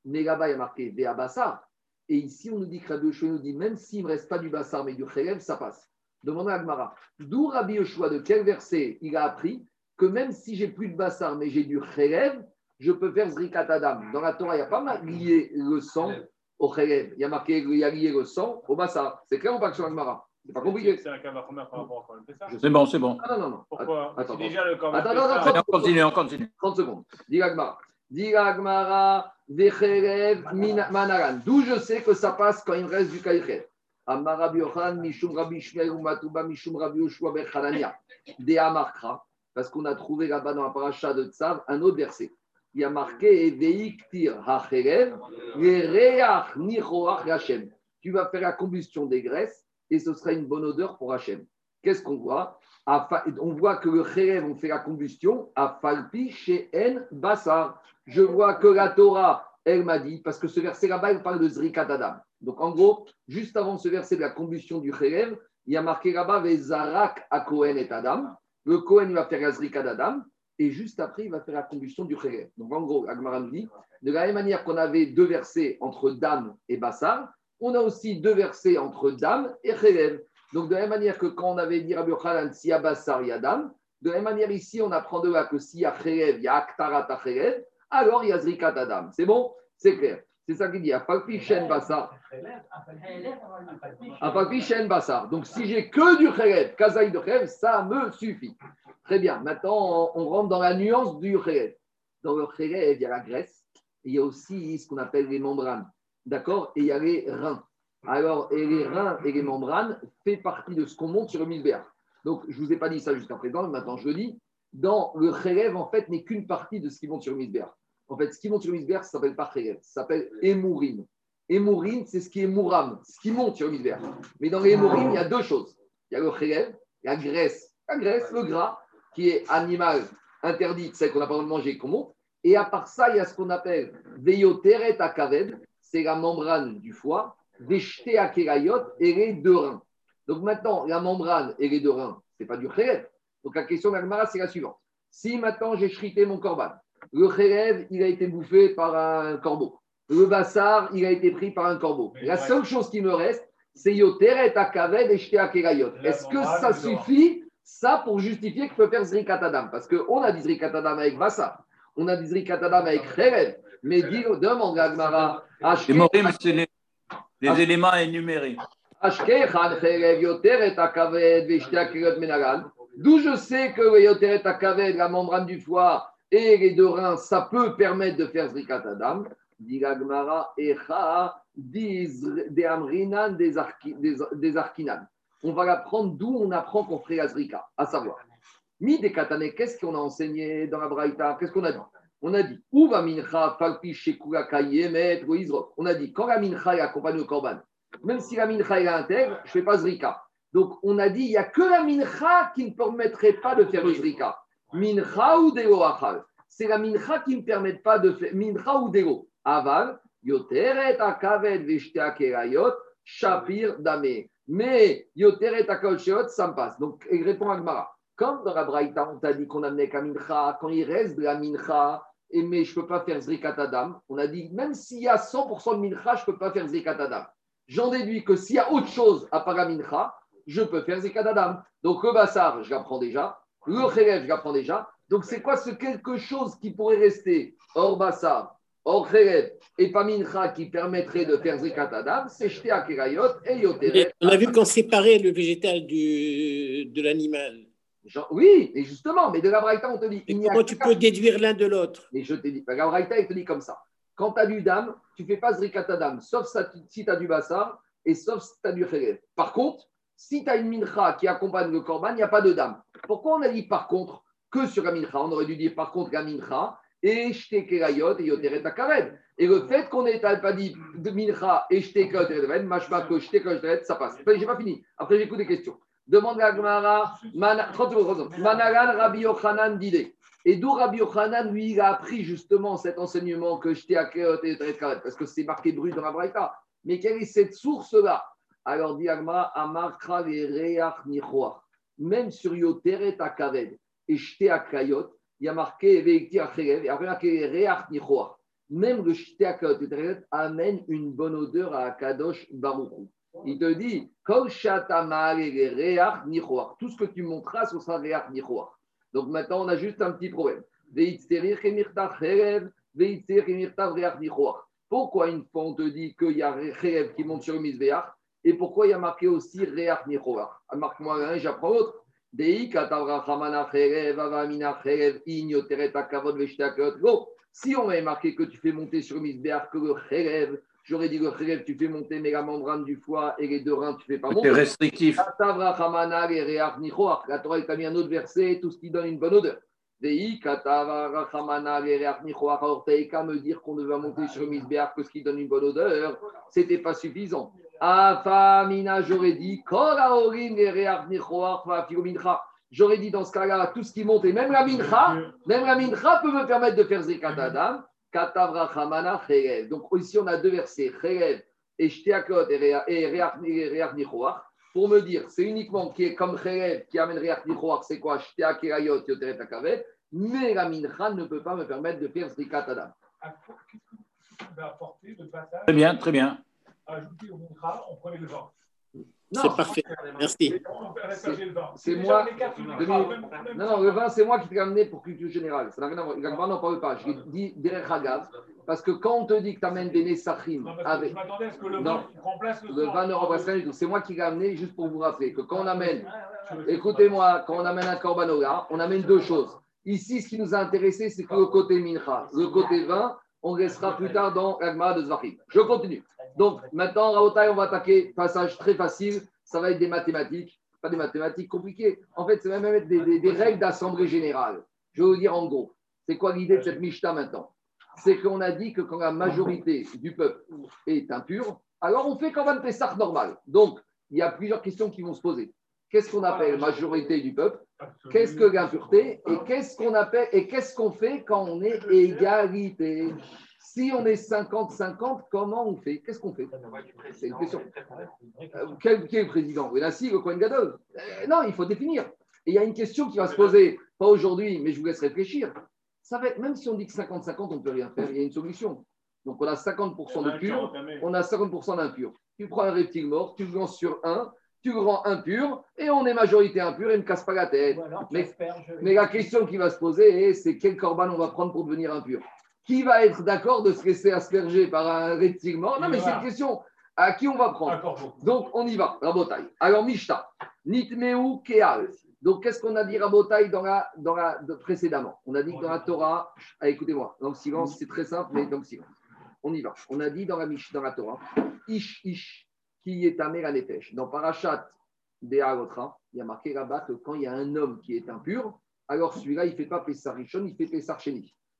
Mais là-bas, il a marqué Vea Bassar. Et ici, on nous dit que Rabbi nous dit même s'il ne reste pas du Bassar mais du Kherev, ça passe. Demandez à Agmara. D'où Rabbi Yoshua, de quel verset il a appris que même si j'ai plus de Bassar mais j'ai du Kherev, je peux faire Zrikat Adam. Dans la Torah, il n'y a pas lié le sang au Khélev. Il y a marqué il y a lié le sang au Bassa. C'est clair ou pas que sur Agmara? C'est pas compliqué. C'est un cas par rapport au ça C'est bon, c'est bon. Ah non, non, non. Pourquoi? Attends, déjà le Attends, attends, on continue, on continue. 30 secondes. Dis Agmara. Dis Agmara, Vecherev, Manaran. D'où je sais que ça passe quand il me reste du Kaïchev. Amar Rabbi Mishum Rabbi Shmuel, Umatuba, Mishum Rabbi Yoshua, Bechanania. De Amarkra. Parce qu'on a trouvé là-bas dans la paracha de Tzav un autre verset il y a marqué Tu vas faire la combustion des graisses et ce sera une bonne odeur pour Hachem. Qu'est-ce qu'on voit? On voit que le Cherev, on fait la combustion à Falpi chez En Bassar. Je vois que la Torah, elle m'a dit, parce que ce verset là-bas, il parle de Zrikat Adam. Donc en gros, juste avant ce verset de la combustion du Cherev, il y a marqué là-bas Vezarak à Cohen et Adam. Le Cohen, va faire la Zrikat Adam et juste après, il va faire la combustion du Khérev. Donc en gros, Agmara nous dit, de la même manière qu'on avait deux versets entre Dam et Bassar, on a aussi deux versets entre Dam et Khérev. Donc de la même manière que quand on avait dit Rabbi Yochanan, s'il y a Bassar, il y a de la même manière ici, on apprend de là que s'il y a il y a Aktarat Khérev, alors il y a Zrikat Adam. C'est bon? C'est clair. C'est ça qu'il dit. Apalpichen Bassar. Apalpichen Bassar. Donc si j'ai que du Kherev, Kazaï de Kherev, ça me suffit. Très bien. Maintenant, on rentre dans la nuance du Kherev. Dans le Kherev, il y a la graisse. Il y a aussi ce qu'on appelle les membranes. D'accord? Et il y a les reins. Alors, et les reins et les membranes fait partie de ce qu'on monte sur le misbéach. Donc, je ne vous ai pas dit ça jusqu'à présent, maintenant je le dis. Dans le Kherev, en fait, n'est qu'une partie de ce qui monte sur le misbéach. En fait, ce qui monte sur le misbéach, ça s'appelle pas ça s'appelle Emourim. Emourim, c'est ce qui est Mouram, ce qui monte sur le misbéach. Mais dans les il y a deux choses. Il y a le Kherev, la graisse, la graisse, le gras, qui est animal interdit, celle qu'on n'a pas le droit de manger, qu'on monte. Et à part ça, il y a ce qu'on appelle Veyoteret Akaved, c'est la membrane du foie, Veshte Akerayot et les deux reins. Donc maintenant, la membrane et les deux reins, ce n'est pas du Kherev. Donc la question d'Agmara, c'est la suivante. Si maintenant j'ai chrité mon corban, le Kherev, il a été bouffé par un corbeau. Le Bassar, il a été pris par un corbeau. La seule chose qui me reste, c'est Yoteret Akaved et Shte Akerayot. Est-ce que ça suffit, ça, pour justifier que je peux faire Zrikatadam Parce qu'on a dit Zrikatadam avec Bassar. On a dit Zrikatadam avec Kherev. Mais dis, demande à Agmara. C'est les, les éléments énumérés. D'où je sais que le la membrane du foie et les deux reins, ça peut permettre de faire Zrikat Adam. Dit Echa, des Amrinan, des Arkinan. On va l'apprendre d'où on apprend qu'on ferait la Zrika, à savoir. Mi des Katane, qu'est-ce qu'on a enseigné dans la Braïta? Qu'est-ce qu'on a dit? On a dit, où va Mincha, Falpi, Shekula, Kayemet, On a dit, quand la Mincha accompagne le Korban, même si la mincha est intègre, je ne fais pas zrika. Donc, on a dit, il n'y a que la mincha qui ne permettrait pas de faire zrika. Mincha ou dego achal. C'est la mincha qui ne permet pas de faire mincha ou dego. Aval, yoteret akavet veshte akerayot, shapir dame. Mais yoteret akol ça me passe. Donc, il répond à Gmara. Comme dans la Braïta, on t'a dit qu'on amenait qu'à mincha, quand il reste de la mincha, et mais je ne peux pas faire zrikat adam, on a dit, même s'il y a 100% de mincha, je ne peux pas faire zrikat adam j'en déduis que s'il y a autre chose à Paramincha, je peux faire Zekadadam. Donc le Bassar, je l'apprends déjà. Le Kherev, je l'apprends déjà. Donc c'est quoi ce quelque chose qui pourrait rester? Hors Bassar, hors Kherev et pas Mincha qui permettrait de faire Zekadadam C'est Shte Akerayot et Yoteret. On a vu qu'on séparait le végétal du, de l'animal. Oui, et justement, mais de la Braïta, on te dit. comment tu peux déduire l'un de l'autre? Mais je te dis, la Braïta, il te dit comme ça. Quand tu as du dam, tu ne fais pas zrikatadam, sauf si tu as du bassar et sauf si tu as du khérev. Par contre, si tu as une mincha qui accompagne le korban, il n'y a pas de dam. Pourquoi on a dit par contre que sur la mincha On aurait dû dire par contre la mincha et shte kerayot et yoteret akared. Et le fait qu'on n'ait pas dit de mincha et shte kerayot et shte kerayot ça passe. J'ai pas fini. Après, j'écoute des questions. Demande à Gmara, Managan Rabbi Yochanan d'idée. Et d'où Rabbi Yochanan, lui, il a appris justement cet enseignement que à et parce que c'est marqué brut dans la Braïta. Mais quelle est cette source-là Alors, dit Agma, Amarkra les Même sur Yoteret Akaved et j'étais à Krayot, il y a marqué Veikti Acherev, et après marqué Reach Nichoar. Même le j'étais à amène une bonne odeur à Kadosh Baruchou. Il te dit, Kol Shatamal et Reach Nichoar. Tout ce que tu montras, ce sera Reach Nichoar. Donc maintenant, on a juste un petit problème. Pourquoi une fois on te dit qu'il y a Rev qui monte sur le et pourquoi il y a marqué aussi Reach Nichoach Marque-moi un, j'apprends l'autre. Si on avait marqué que tu fais monter sur que le J'aurais dit le khrev, tu fais monter, mais la membrane du foie et les deux reins, tu fais pas monter. C'est restrictif. La Torah t'a mis un autre verset, tout ce qui donne une bonne odeur. Alors, me dire qu'on devait monter sur que ce qui donne une bonne odeur, c'était pas suffisant. Afamina, j'aurais dit, J'aurais dit dans ce cas-là, tout ce qui monte, et même la mincha, même la mincha peut me permettre de faire zekat adam. Donc ici, on a deux versets, et Shteakot et Reach Nichoach. Pour me dire, c'est uniquement qui est comme Cherev qui amène Reach Nichoach, c'est quoi? Shteakirayot Yoteret Akavet. Mais la mincha ne peut pas me permettre de faire Zrikat Adam. Très bien, très bien. Ajouter au mincha, on prenait le vent. C'est parfait. Merci. C'est moi. Non, non, le vin, c'est moi qui t'ai amené pour culture générale. Ça n'a rien à voir. Le vin, n'en parle pas. Je dis derrière Hagav. Parce que quand on te dit que tu amènes des Nessachim avec. Je m'attendais à ce que le vin remplace le Le vin ne remplace rien du tout. C'est moi qui l'ai amené juste pour vous rappeler que quand on amène. Écoutez-moi, quand on amène un Corbanola, on amène deux choses. Ici, ce qui nous a intéressé, c'est que le côté Mincha, le côté vin, on restera plus tard dans l'Agma de Zvachim. Je continue. Donc, maintenant, Raotai, on va attaquer passage très facile. Ça va être des mathématiques, pas des mathématiques compliquées. En fait, c'est même des, des, règles d'assemblée générale. Je vais vous dire en gros. C'est quoi l'idée de cette Mishnah maintenant? C'est qu'on a dit que quand la majorité du peuple est impure, alors on fait quand même Pessah normal. Donc, il y a plusieurs questions qui vont se poser. Qu'est-ce qu'on appelle majorité du peuple? Qu'est-ce que l'impureté? Et qu'est-ce qu'on appelle et qu'est-ce qu'on fait quand on est égalité? Si on est 50-50, comment on fait? Qu'est-ce qu'on fait? C'est une question. Euh, quel, qui est le président? Renassi, le Cohen Gadol euh, Non, il faut définir. Et il y a une question qui va se poser, pas aujourd'hui, mais je vous laisse réfléchir. Ça va même si on dit que 50-50, on ne peut rien faire, il y a une solution. Donc on a 50% de pur, on a 50% d'impur. Tu prends un reptile mort, tu le lances sur un, tu le rends impur, et on est majorité impure et ne casse pas la tête. mais, la question qui va se poser, c'est quel corban on va prendre pour devenir impur? Qui va être d'accord de se laisser asperger par un reptile mort Non, mais c'est une question. À qui on va prendre Donc, on y va, Rabotai. Alors, Mishta, Nitmeu Keal. Donc, qu'est-ce qu'on a dit, Rabotai, dans la, dans la, précédemment? On a dit que dans la Torah, ah, écoutez-moi, dans le silence, c'est très simple, mais dans le silence. On y va. On a dit dans la, dans la Torah, Ish, Ish, qui est Amé la Nefesh. Dans Parashat des il y a marqué là-bas que quand il y a un homme qui est impur, alors celui-là, il ne fait pas Pessar il fait Pessar.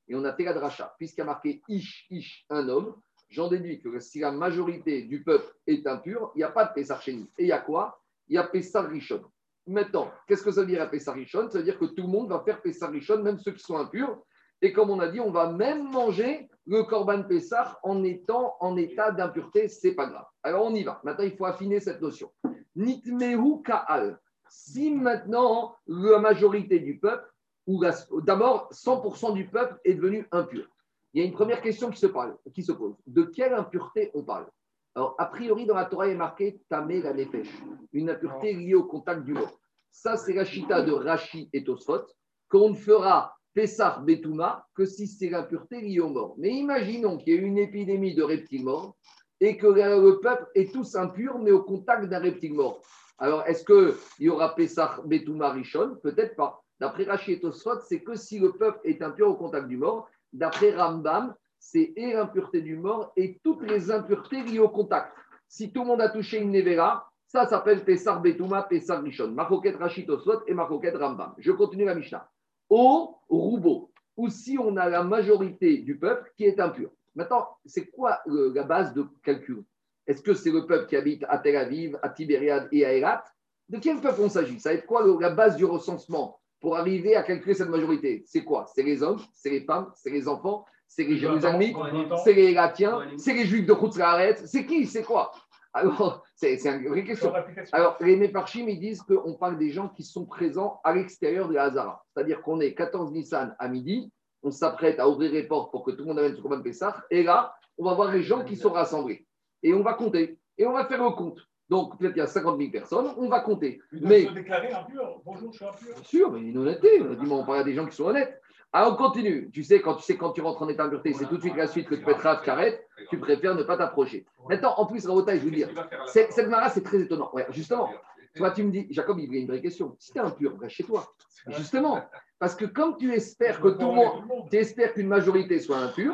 Et on a fait la dracha. Puisqu'il y a marqué Ish, Ish, un homme, j'en déduis que si la majorité du peuple est impur, il n'y a pas de Pessar. Et il y a quoi? Il y a Pessar Rishon. Maintenant, qu'est-ce que ça veut dire à Pessar Rishon? Ça veut dire que tout le monde va faire Pessar Rishon, même ceux qui sont impurs. Et comme on a dit, on va même manger le Korban Pessah en étant en état d'impureté, c'est pas grave. Alors on y va. Maintenant, il faut affiner cette notion. Nitmehu Ka'al. Si maintenant la majorité du peuple, ou d'abord 100% du peuple est devenu impur, il y a une première question qui se, parle, qui se pose. De quelle impureté on parle Alors, a priori, dans la Torah, il est marqué Tamé la Nefesh, une impureté liée au contact du mort. Ça, c'est la chita de Rashi et Tosfot, qu'on ne fera Pessah Betouma que si c'est l'impureté liée aux morts. Mais imaginons qu'il y ait une épidémie de reptiles morts et que le peuple est tous impur, mais au contact d'un reptile mort. Alors, est-ce qu'il y aura Pessah Betouma Rishon? Peut-être pas. D'après Rachid Tosfot, c'est que si le peuple est impur au contact du mort. D'après Rambam, c'est et l'impureté du mort et toutes les impuretés liées au contact. Si tout le monde a touché une nevera, ça s'appelle Pessar Betouma, Pessar Rishon. Marcoquette Rachid et Marcoquette Rambam. Je continue la Mishnah au roubo, ou si on a la majorité du peuple qui est impur. Maintenant, c'est quoi la base de calcul? Est-ce que c'est le peuple qui habite à Tel Aviv, à Tibériade et à Elat De quel peuple on s'agit? Ça va être quoi la base du recensement pour arriver à calculer cette majorité C'est quoi? C'est les hommes, c'est les femmes, c'est les enfants, c'est les Jérusalemites, c'est les Elatiens, c'est les Juifs de Khutzlaret, c'est qui? C'est quoi? Alors, c'est une vraie question. Alors, les Méparchim, ils disent qu'on parle des gens qui sont présents à l'extérieur de la Hazara. C'est-à-dire qu'on est 14 Nissan à midi, on s'apprête à ouvrir les portes pour que tout le monde amène son de Pessah, et là, on va voir les gens qui sont rassemblés. Et on va compter. Et on va faire le compte. Donc, peut-être qu'il y a 50 000 personnes, on va compter. mais déclarer impur. Bonjour, je suis impur. Bien sûr, mais une honnêteté. Dis-moi, on parle à des gens qui sont honnêtes. Alors, on continue. Tu sais, quand tu sais quand tu rentres en état d'impureté, c'est tout de suite la suite que tu peux être carrette, tu préfères ne pas t'approcher. Maintenant, en plus, Rabota, je veux dire, cette Mara, c'est très étonnant. Ouais, justement, toi, tu me dis, Jacob, il y a une vraie question. Si tu es impur, reste chez toi. Justement, parce que comme tu espères que tout le monde, tu espères qu'une majorité soit impure,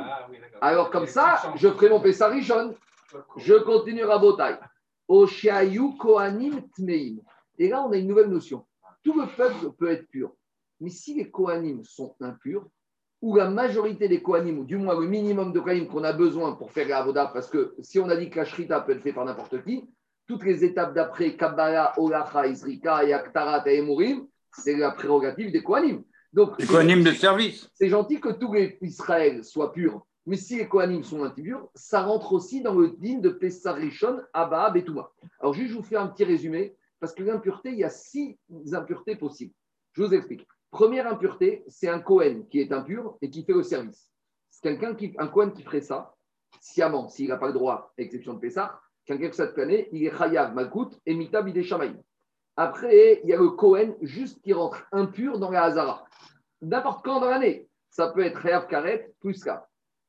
alors comme ça, je ferai mon Pessarichon. Je continue Rabotai. Oshayu Kohanim Tmeim. Et là, on a une nouvelle notion. Tout le peuple peut être pur. Mais si les Kohanim sont impurs, ou la majorité des Kohanim, ou du moins le minimum de Kohanim qu'on a besoin pour faire la Avoda, parce que si on a dit que la Shrita peut être faite par n'importe qui, toutes les étapes d'après, Kabbalah, Olacha, Isrika, Yaktarat et Emurim, c'est la prérogative des Kohanim. Donc, les Kohanim de service. C'est gentil que tous les Israël soient purs, mais si les Kohanim sont impurs, ça rentre aussi dans le din de Pessar Rishon, Abba, Betouma. Alors, juste, je vous fais un petit résumé, parce que l'impureté, il y a six impuretés possibles. Je vous explique. Première impureté, c'est un Cohen qui est impur et qui fait le service. C'est quelqu'un qui, un Cohen qui ferait ça, sciemment, s'il n'a pas le droit, à exception de Pessah, quelqu'un cette année, il est Chayav Malkout et Mitab Shamaïm. Après, il y a le Kohen juste qui rentre impur dans la Hazara. N'importe quand dans l'année. Ça peut être Chayav Karet plus K.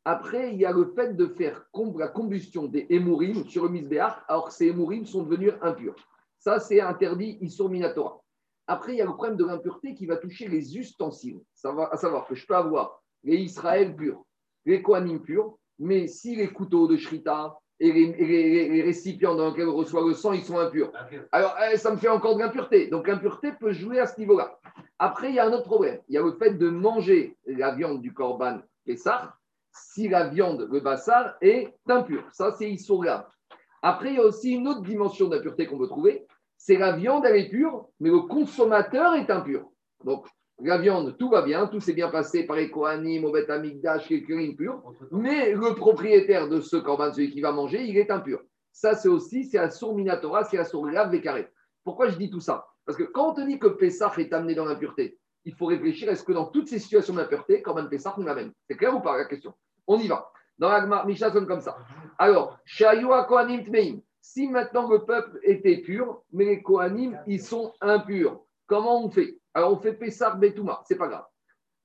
Après, il y a le fait de faire la combustion des hémourim sur le misbéach, alors que ces hémourim sont devenus impurs. Ça, c'est interdit Issur Minatora. Après, il y a le problème de l'impureté qui va toucher les ustensiles. Ça va, à savoir que je peux avoir les Israël purs, les Kohanim purs, mais si les couteaux de Shrita et les, récipients dans lesquels on reçoit le sang, ils sont impurs. Alors, eh, ça me fait encore de l'impureté. Donc, l'impureté peut jouer à ce niveau-là. Après, il y a un autre problème. Il y a le fait de manger la viande du korban Pessah si la viande, le bassar, est impure. Ça, c'est grave. Après, il y a aussi une autre dimension d'impureté qu'on peut trouver. C'est la viande, elle est pure, mais le consommateur est impur. Donc, la viande, tout va bien, tout s'est bien passé par les Kohanim, au Amigdash, quelqu'un pur, mais le propriétaire de ce corban, celui qui va manger, il est impur. Ça, c'est aussi, c'est un sourd minatora, c'est un sourd grave des carrés. Pourquoi je dis tout ça? Parce que quand on te dit que Pessah est amené dans l'impureté, il faut réfléchir est-ce que dans toutes ces situations d'impureté, Corban Pessah nous l'amène? C'est clair ou pas la question? On y va. Dans la Misha sonne comme ça. Alors, Kohanim Tmeim, si maintenant le peuple était pur, mais les Kohanim, ils sont impurs, comment on fait? Alors, on fait Pessar Betouma, c'est pas grave.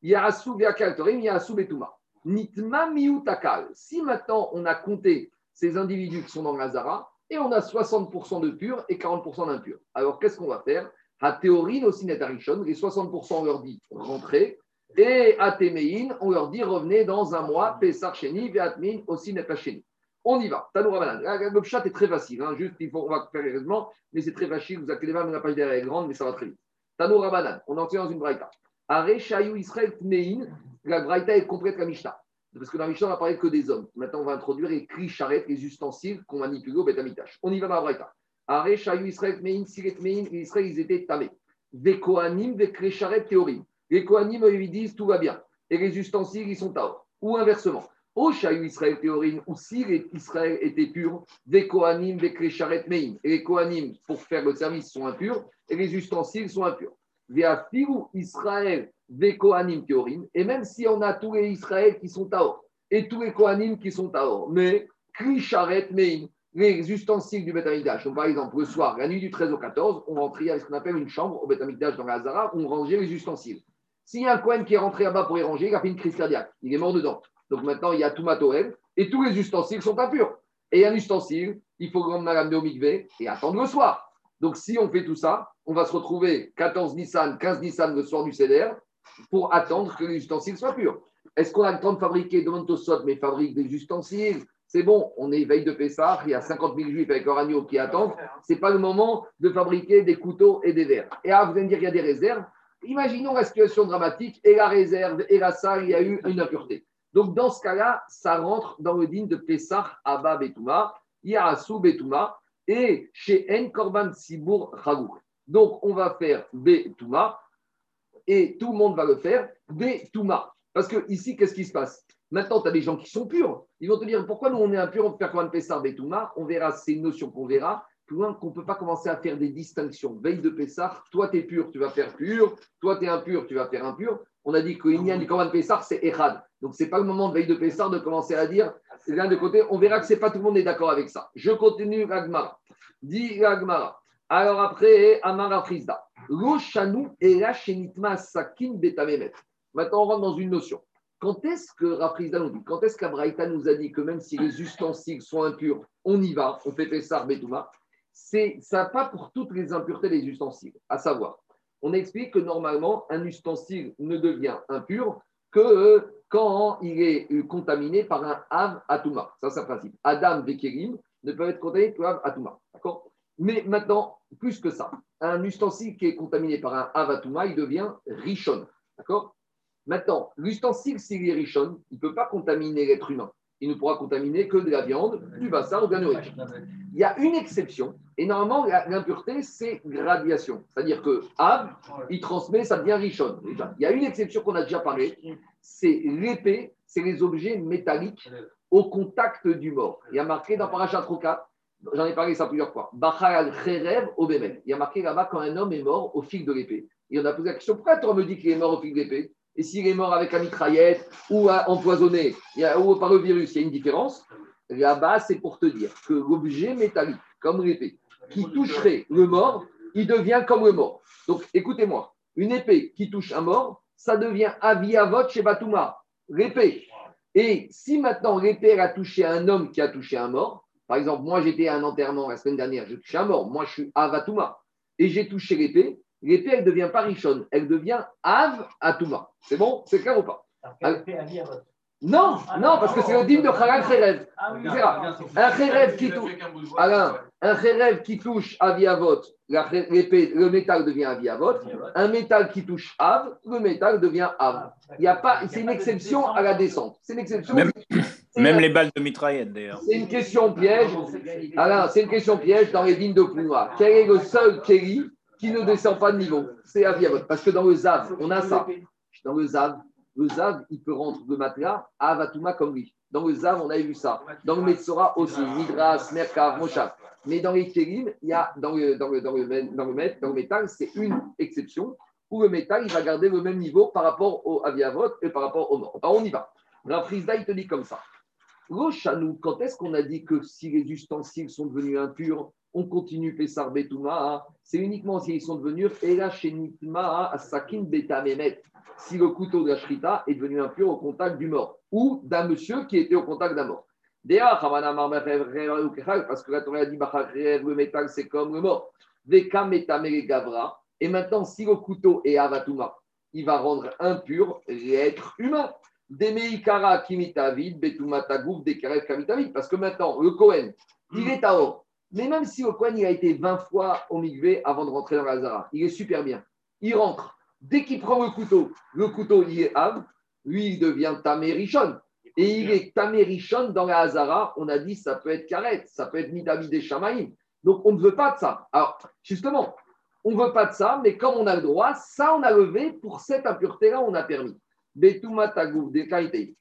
Il y a Asou il y a Asou Betouma. Nitma Miutakal. Si maintenant on a compté ces individus qui sont dans Lazara, et on a 60% de purs et 40% d'impurs. Alors, qu'est-ce qu'on va faire? À théorie, aussi Netarishon, les 60% on leur dit rentrez, et à Temein, on leur dit revenez dans un mois, Pessar Sheni, Veatmin, aussi Netacheni. On y va. Banan. Le chat est très facile, hein. juste il faut, on va faire heureusement, mais c'est très facile. Vous les mains, la page derrière est grande, mais ça va très vite. Tano Rabanan, on en dans une braïta. Are Shayu Israël Tnein, la braïta est complète la Mishnah. Parce que dans la Mishnah, on va parler que des hommes. Maintenant, on va introduire les cris les ustensiles qu'on manipule au Betamitash. On y va dans la braïta. Shayu Israël Tnein, Siret Tnein, Israël, ils étaient tamés. Des Kohanim, des Kresharet théorim. Les Kohanim, ils disent tout va bien. Et les ustensiles, ils sont taor. Ou inversement. Au Shayu Israël théorim, ou si Israël était pur, des Kohanim, des Kresharet Mein. Et les Kohanim, pour faire le service, sont impurs et les ustensiles sont impurs. Via Filou Israël des Kohanim Théorim, et même si on a tous les Israël qui sont Taor, et tous les Kohanim qui sont Taor, mais Kri Sharet Mein, les ustensiles du Beth Donc, par exemple, le soir, la nuit du 13 au 14, on rentrait avec ce qu'on appelle une chambre au Beth dans la Hazara, où on rangeait les ustensiles. S'il y a un Kohen qui est rentré là-bas pour les ranger, il a fait une crise cardiaque. Il est mort dedans. Donc maintenant, il y a tout Matoel et tous les ustensiles sont impurs. Et un ustensile, il faut rendre madame au mikvé et attendre le soir. Donc si on fait tout ça, on va se retrouver 14 Nissan, 15 Nissan le soir du CDR pour attendre que les ustensiles soient purs. Est-ce qu'on a le temps de fabriquer de Montosot, mais fabrique des ustensiles C'est bon, on est veille de Pessah, il y a 50 000 juifs avec leur qui attendent. Ce n'est pas le moment de fabriquer des couteaux et des verres. Et là, vous allez me dire qu'il y a des réserves. Imaginons la situation dramatique et la réserve et la salle, il y a eu une impureté. Donc, dans ce cas-là, ça rentre dans le digne de Pessah, Abba, Betouma, Yarasu, Betouma, et chez En Korban Sibour Chagour. Donc, on va faire Betouma et tout le monde va le faire Betouma. Parce que ici, qu'est-ce qui se passe? Maintenant, tu as des gens qui sont purs. Ils vont te dire pourquoi nous, on est impurs, on peut faire Korban Pessar Betouma. On verra, c'est une notion qu'on verra. Plus loin qu'on ne peut pas commencer à faire des distinctions. Veille de Pessar, toi, tu es pur, tu vas faire pur. Toi, tu es impur, tu vas faire impur. On a dit qu'il y a du Korban Pessar, c'est Erad. Donc, ce n'est pas le moment de veille de Pessar de commencer à dire c'est l'un de côté. On verra que c'est pas tout le monde est d'accord avec ça. Je continue Ragmara. Dit Ragmara. Alors après, Amara Frisda. L'oshanu et la sakin. Maintenant, on rentre dans une notion. Quand est-ce que Rafrizda nous dit, quand est-ce qu'Abraïta nous a dit que même si les ustensiles sont impurs, on y va, on fait Pessar Betouma C'est ça pas pour toutes les impuretés des ustensiles. À savoir, on explique que normalement, un ustensile ne devient impur que quand il est euh, contaminé par un Av Atuma. Ça, c'est un principe. Adam Vekerim ne peut être contaminé par un Atuma. D'accord? Mais maintenant, plus que ça, un ustensile qui est contaminé par un Av Atuma, il devient Rishon. D'accord? Maintenant, l'ustensile, s'il est Rishon, il ne peut pas contaminer l'être humain. Il ne pourra contaminer que de la viande, du bassin ou de la. Il y a une exception, et normalement, l'impureté, c'est gradiation. C'est-à-dire que Av, il transmet, ça devient Rishon. Il y a une exception qu'on a déjà parlé, c'est l'épée, c'est les objets métalliques au contact du mort. Il y a marqué dans Parachat j'en ai parlé ça plusieurs fois, Cherev Il y a marqué là-bas quand un homme est mort au fil de l'épée. Et on a posé la question pourquoi on me dit qu'il est mort au fil de l'épée? Et s'il est mort avec un mitraillette ou empoisonné ou par le virus, il y a une différence. Là-bas, c'est pour te dire que l'objet métallique, comme l'épée, qui toucherait le mort, il devient comme le mort. Donc, écoutez-moi, une épée qui touche un mort, ça devient aviavot chez Batouma, l'épée. Et si maintenant l'épée a touché un homme qui a touché un mort, par exemple, moi j'étais à un enterrement la semaine dernière, j'ai touché un mort, moi je suis Avatouma, et j'ai touché l'épée, l'épée elle devient pas richonne, elle devient Av Atouma. C'est bon? C'est clair ou pas? Non, ah, non, parce que c'est le dîme de Kharan Kherev. Ah un Kherev qui touche, Alain, un Kherev qui touche Aviavot, le métal devient Aviavot. Un métal qui touche Av, le métal devient Av. Il y a pas, c'est une exception à la descente. C'est une exception. Même, les balles de mitraillette d'ailleurs. C'est une question piège. Alain, c'est une question piège dans les dîmes de Plouma. Quel est le seul Kelly qui ne descend pas de niveau C'est Aviavot. Parce que dans le Zav, on a ça. Dans le Zav, le Zav, il peut rendre le matelas à Avatouma comme lui. Dans le Zav, on a vu ça. Dans le Metzora aussi, Midras, Merkav, Moshav. Mais dans les Kélim, il y a dans le, dans le, dans le, dans le, dans le métal, c'est une exception où le métal, il va garder le même niveau par rapport au Aviavot et par rapport au mort. Alors, on y va. Rafrizda, il te dit comme ça. Rochanou, quand est-ce qu'on a dit que si les ustensiles sont devenus impurs, on continue Pessar Betouma C'est uniquement s'ils sont devenus Ela Shenitma Sakin Betamemet si le couteau de la shrita est devenu impur au contact du mort ou d'un monsieur qui était au contact d'un mort. Parce que la Torah a dit le métal c'est comme le mort. Et maintenant, si le couteau est avatuma, il va rendre impur l'être humain. Parce que maintenant, le Kohen, il est à or. Mais même si Kohen il a été 20 fois au avant de rentrer dans la Zara, il est super bien. Il rentre. Dès qu'il prend le couteau, le couteau, il est Av, lui, il devient Tamérichon. Et il est Tamérichon dans la Hazara. On a dit ça peut être Karet, ça peut être Midavi des Shamaïm. Donc, on ne veut pas de ça. Alors, justement, on ne veut pas de ça, mais comme on a le droit, ça, on a levé. Pour cette impureté-là, on a permis.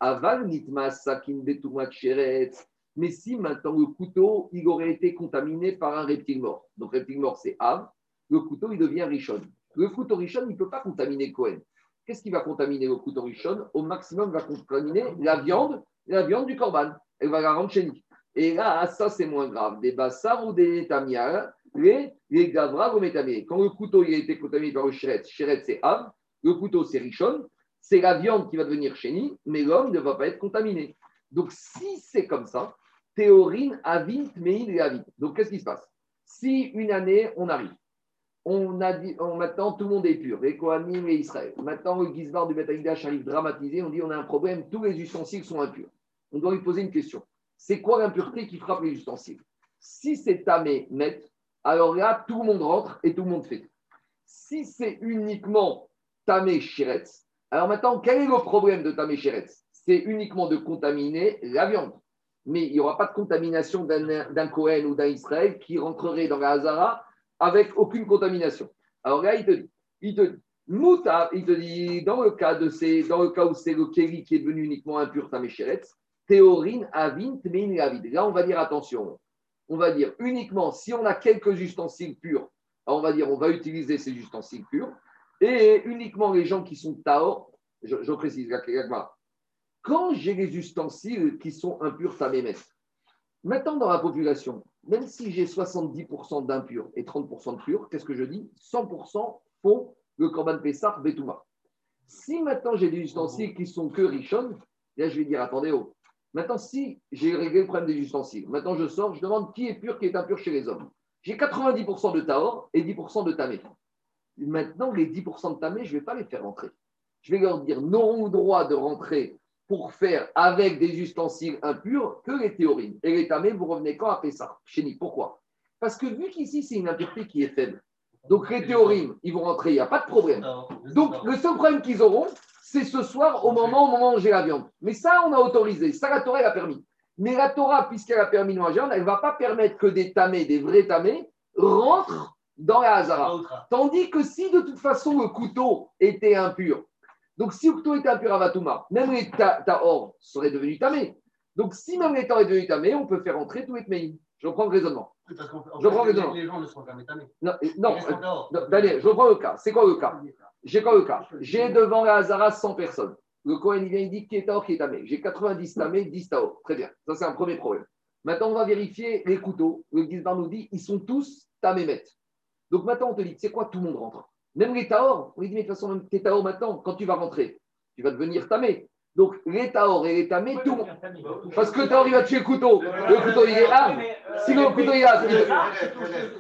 Aval nitma sakin Mais si maintenant le couteau, il aurait été contaminé par un reptile mort. Donc, reptile mort, c'est Av. Le couteau, il devient Richon. Le couteau richon, il ne peut pas contaminer Cohen. Qu'est-ce qui va contaminer le couteau richon Au maximum, il va contaminer la viande, la viande du corban. Elle va la rendre chénique. Et là, ça, c'est moins grave. Des bassars ou des tamias, les, les gavras ou métamiers. Quand le couteau a été contaminé par le chéret, chéret c'est Av, le couteau c'est richon, c'est la viande qui va devenir chénie, mais l'homme ne va pas être contaminé. Donc, si c'est comme ça, théorine, avint, mein et avint. Donc, qu'est-ce qui se passe? Si une année, on arrive, on a dit, maintenant tout le monde est pur, les Kohanim et Israël. Maintenant, le du Betagdash arrive dramatisé, on dit on a un problème, tous les ustensiles sont impurs. On doit lui poser une question. C'est quoi l'impureté qui frappe les ustensiles? Si c'est tamé net, alors là, tout le monde rentre et tout le monde fait. Si c'est uniquement tamé shiretz, alors maintenant, quel est le problème de tamé shiretz C'est uniquement de contaminer la viande. Mais il n'y aura pas de contamination d'un Kohen ou d'un Israël qui rentrerait dans la Hazara avec aucune contamination. Alors là, il te dit, il te dit, il te dit, dans le cas, de ces, dans le cas où c'est le Kéli qui est devenu uniquement impur, Taméchéretz, théorine, avin, tmein, avid. Là, on va dire attention. On va dire uniquement si on a quelques ustensiles purs, on va dire on va utiliser ces ustensiles purs, et uniquement les gens qui sont taor, je, je précise, quand j'ai les ustensiles qui sont impurs, tamémet, maintenant dans la population, même si j'ai 70% d'impurs et 30% de purs, qu'est-ce que je dis? 100% font le Korban Pessah Betouma. Si maintenant j'ai des ustensiles qui sont que Rishon, là je vais dire attendez, oh. Maintenant, si j'ai réglé le problème des ustensiles, maintenant je sors, je demande qui est pur, qui est impur chez les hommes. J'ai 90% de Taor et 10% de Tamé. Maintenant, les 10% de Tamé, je ne vais pas les faire rentrer. Je vais leur dire non au droit de rentrer pour faire avec des ustensiles impurs que les théorines. Et les tamés, vous revenez quand après ça Chéni. Pourquoi? Parce que vu qu'ici, c'est une impureté qui est faible, donc les théorines, ils vont rentrer, il n'y a pas de problème. Donc le seul problème qu'ils auront, c'est ce soir au moment, où j'ai la viande. Mais ça, on a autorisé. Ça, la Torah, elle a permis. Mais la Torah, puisqu'elle a permis de manger, elle ne va pas permettre que des tamés, des vrais tamés, rentrent dans la Hazara. Tandis que si de toute façon le couteau était impur, donc, si Ukto était impur à Vatouma, même les Tahor seraient devenus Tamé. Donc, si même les Tahor est devenu Tamé, on peut faire entrer tous les Tmeïm. Je reprends le raisonnement. je reprends le raisonnement. Les gens ne sont jamais Tamé. Non, non euh, Daniel, je reprends le cas. C'est quoi le cas? J'ai quoi le cas? J'ai devant la Hazara 100 personnes. Le Cohen, il vient, il dit qui est Tahor, qui est Tamé. J'ai 90 Tamé, 10 Tahor. Très bien. Ça, c'est un premier problème. Maintenant, on va vérifier les couteaux. Le Gizbar nous dit, ils sont tous tamémet. Donc maintenant, on te dit, c'est quoi Tout le monde rentre? Même les taors, on dit, mais de toute façon, même tes taors maintenant, quand tu vas rentrer, tu vas devenir tamé. Donc les taors et les tamés, tout le monde. Parce que le taor, il va tuer le couteau. Le couteau, il est là. Si le couteau, il est là.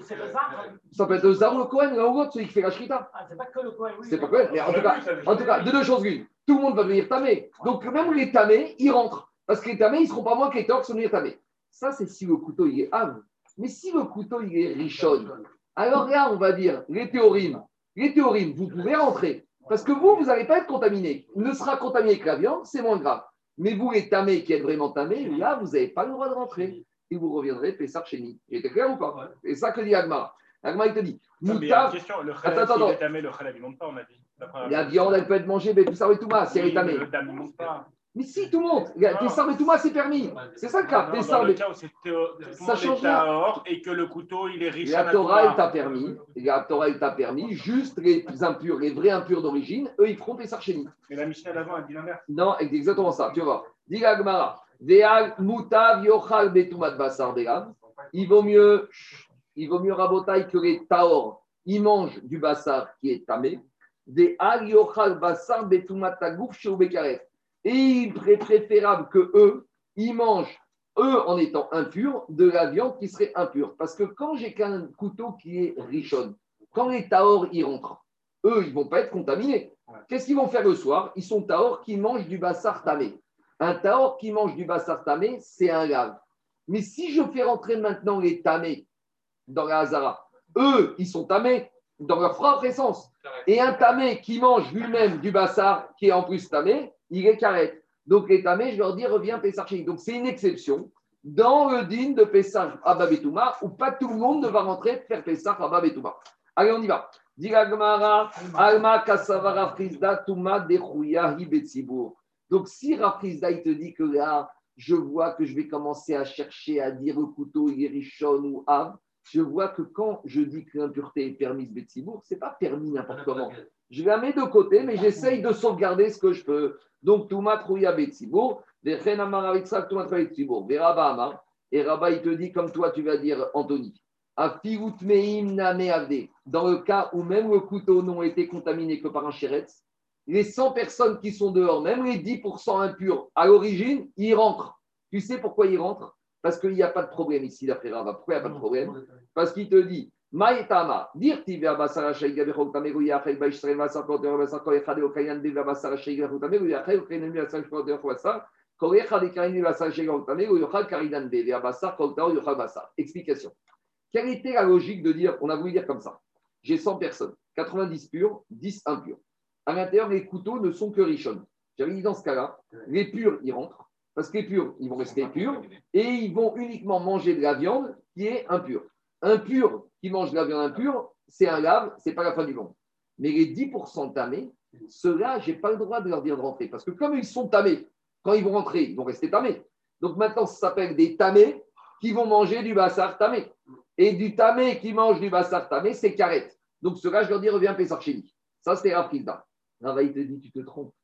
C'est le zar. Ça peut être le zar ou le Cohen, l'un ou l'autre, celui qui fait la shrita. Ah, c'est pas que le Cohen. oui. C'est pas Cohen, mais en tout cas, en tout cas, de deux choses l'une. Tout le monde va devenir tamé. Donc même les tamés, ils rentrent. Parce que les tamés, ils ne seront pas moins que les taors qui sont devenir tamés. Ça, c'est si le couteau, il est âme. Mais si le couteau, il est richonne, alors là, on va dire, les théories, les théories, vous pouvez rentrer. Parce que vous, vous n'allez pas être contaminé. Ne sera contaminé que la viande, c'est moins grave. Mais vous, les tamés qui êtes vraiment tamés, là, vous n'avez pas le droit de rentrer. Et vous reviendrez Pessar chez nous. J'étais clair ou pas C'est ça que dit Agmar. Agmar, il te dit Non, mais il y a une Moutav, question. Le Attends, attends, est tamé, le khalal, il monte pas, on a dit. La viande, elle peut être mangée, mais tout ça et tout ça, si elle est Oui, tamée. Le dame, il monte pas. Mais si, tout le monde. Pessar et tout c'est permis. C'est ça le cas. Non, dans le cas où c'est Ça change tahor et que le couteau, il est riche La Torah, elle t'a permis. La Torah, elle t'a permis. Juste les impurs, les vrais impurs d'origine, eux, ils feront Pessar chez nous. Mais la Mishnah d'avant, elle dit l'inverse. Non, c'est exactement ça. Tu vas voir. Dis la Gemara. Mutav yochal betumat basar. Il vaut mieux, il vaut mieux rabotaille que les taor. Ils mangent du bassar qui est tamé. Ve'al yochal basar betumat tagouf sheu bekaret. Et il est préférable que eux, ils mangent, eux, en étant impurs, de la viande qui serait impure. Parce que quand j'ai qu'un couteau qui est richonne, quand les taor y rentrent, eux, ils ne vont pas être contaminés. Qu'est-ce qu'ils vont faire le soir? Ils sont taor qui mangent du bassar tamé. Un taor qui mange du bassar tamé, c'est un lave. Mais si je fais rentrer maintenant les tamés dans la Hazara, eux, ils sont tamés dans leur propre essence. Et un tamé qui mange lui-même du bassar, qui est en plus tamé, il. Donc les tamés, je leur dis, reviens Pessar chez nous. Donc c'est une exception dans le din de Pessar Abba Betouma, où pas tout le monde ne va rentrer faire Pessar Abba Betouma. Allez, on y va. Donc, si Rafrizda, il te dit que là, je vois que je vais commencer à chercher à dire le couteau, il ou ave, je vois que quand je dis que l'impureté est permise Betsibour, ce n'est pas permis n'importe comment. Je la mets de côté, mais j'essaye de sauvegarder ce que je peux. Donc, Touma Betsibour, Betsibour, Veraba Amar, et Rabat, il te dit, comme toi, tu vas dire, Anthony, dans le cas où même le couteau n'ont été contaminé que par un chéretz, les 100 personnes qui sont dehors, même les 10% impurs, à l'origine, ils rentrent. Tu sais pourquoi ils rentrent? Parce qu'il n'y a pas de problème ici, d'après Rava. Pourquoi il n'y a pas de problème Parce qu'il te dit, Maïtama, dire ti ver basara sheiga bechol tamegu yachel baishtrem vasar koter vasar kol echad okayan de ver basara sheiga bechol tamegu yachel okayan de vasar koter vasar kol echad ekayan de vasar sheiga bechol tamegu yochal karidan de ver basar kol tao yochal basar. Explication. Quelle était la logique de dire, on a voulu dire comme ça, j'ai 100 personnes, 90 purs, 10 impurs. À l'intérieur, les couteaux ne sont que richonnes. J'avais dit dans ce cas-là, les purs, ils rentrent, parce purs, ils vont rester purs, et ils vont uniquement manger de la viande qui est impure. Un pur qui mange de la viande impure, c'est un lave, c'est pas la fin du monde. Mais les 10% tamés, ceux-là, je n'ai pas le droit de leur dire de rentrer, parce que comme ils sont tamés, quand ils vont rentrer, ils vont rester tamés. Donc maintenant, ça s'appelle des tamés qui vont manger du bassar tamé. Et du tamé qui mange du bassar tamé, c'est carrette. Donc ceux-là, je leur dis, reviens lui. Ça, c'est Rafrizda. Rava, il te dit, tu te trompes.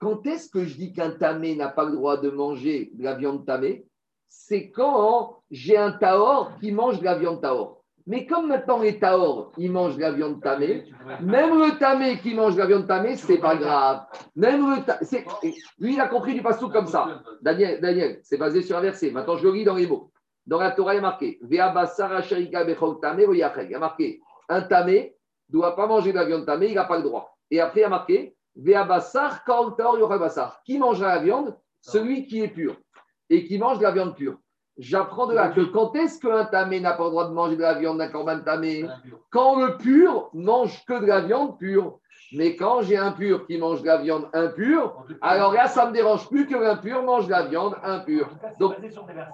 Quand est-ce que je dis qu'un tamé n'a pas le droit de manger de la viande tamée? C'est quand j'ai un taor qui mange de la viande taor. Mais comme maintenant les taors, ils mangent de la viande tamée, même le tamé qui mange de la viande tamée, c'est pas grave. Même le ta- c'est- Lui, il a compris du passou comme ça. Daniel, Daniel c'est basé sur un verset. Maintenant, je le lis dans les mots. Dans la Torah, il marqué tamé ou yachel. Il y a marqué un tamé ne doit pas manger de la viande tamée, il n'a pas le droit. Et après, il y a marqué Vea basar kol taor yochel basar. Qui mangera la viande? Celui qui est pur et qui mange de la viande pure. J'apprends de là que quand est-ce qu'un tamé n'a pas le droit de manger de la viande d'un corban tamé? Quand le pur mange que de la viande pure. Mais quand j'ai un pur qui mange de la viande impure, alors là, ça ne me dérange plus que l'impur mange de la viande impure. Donc,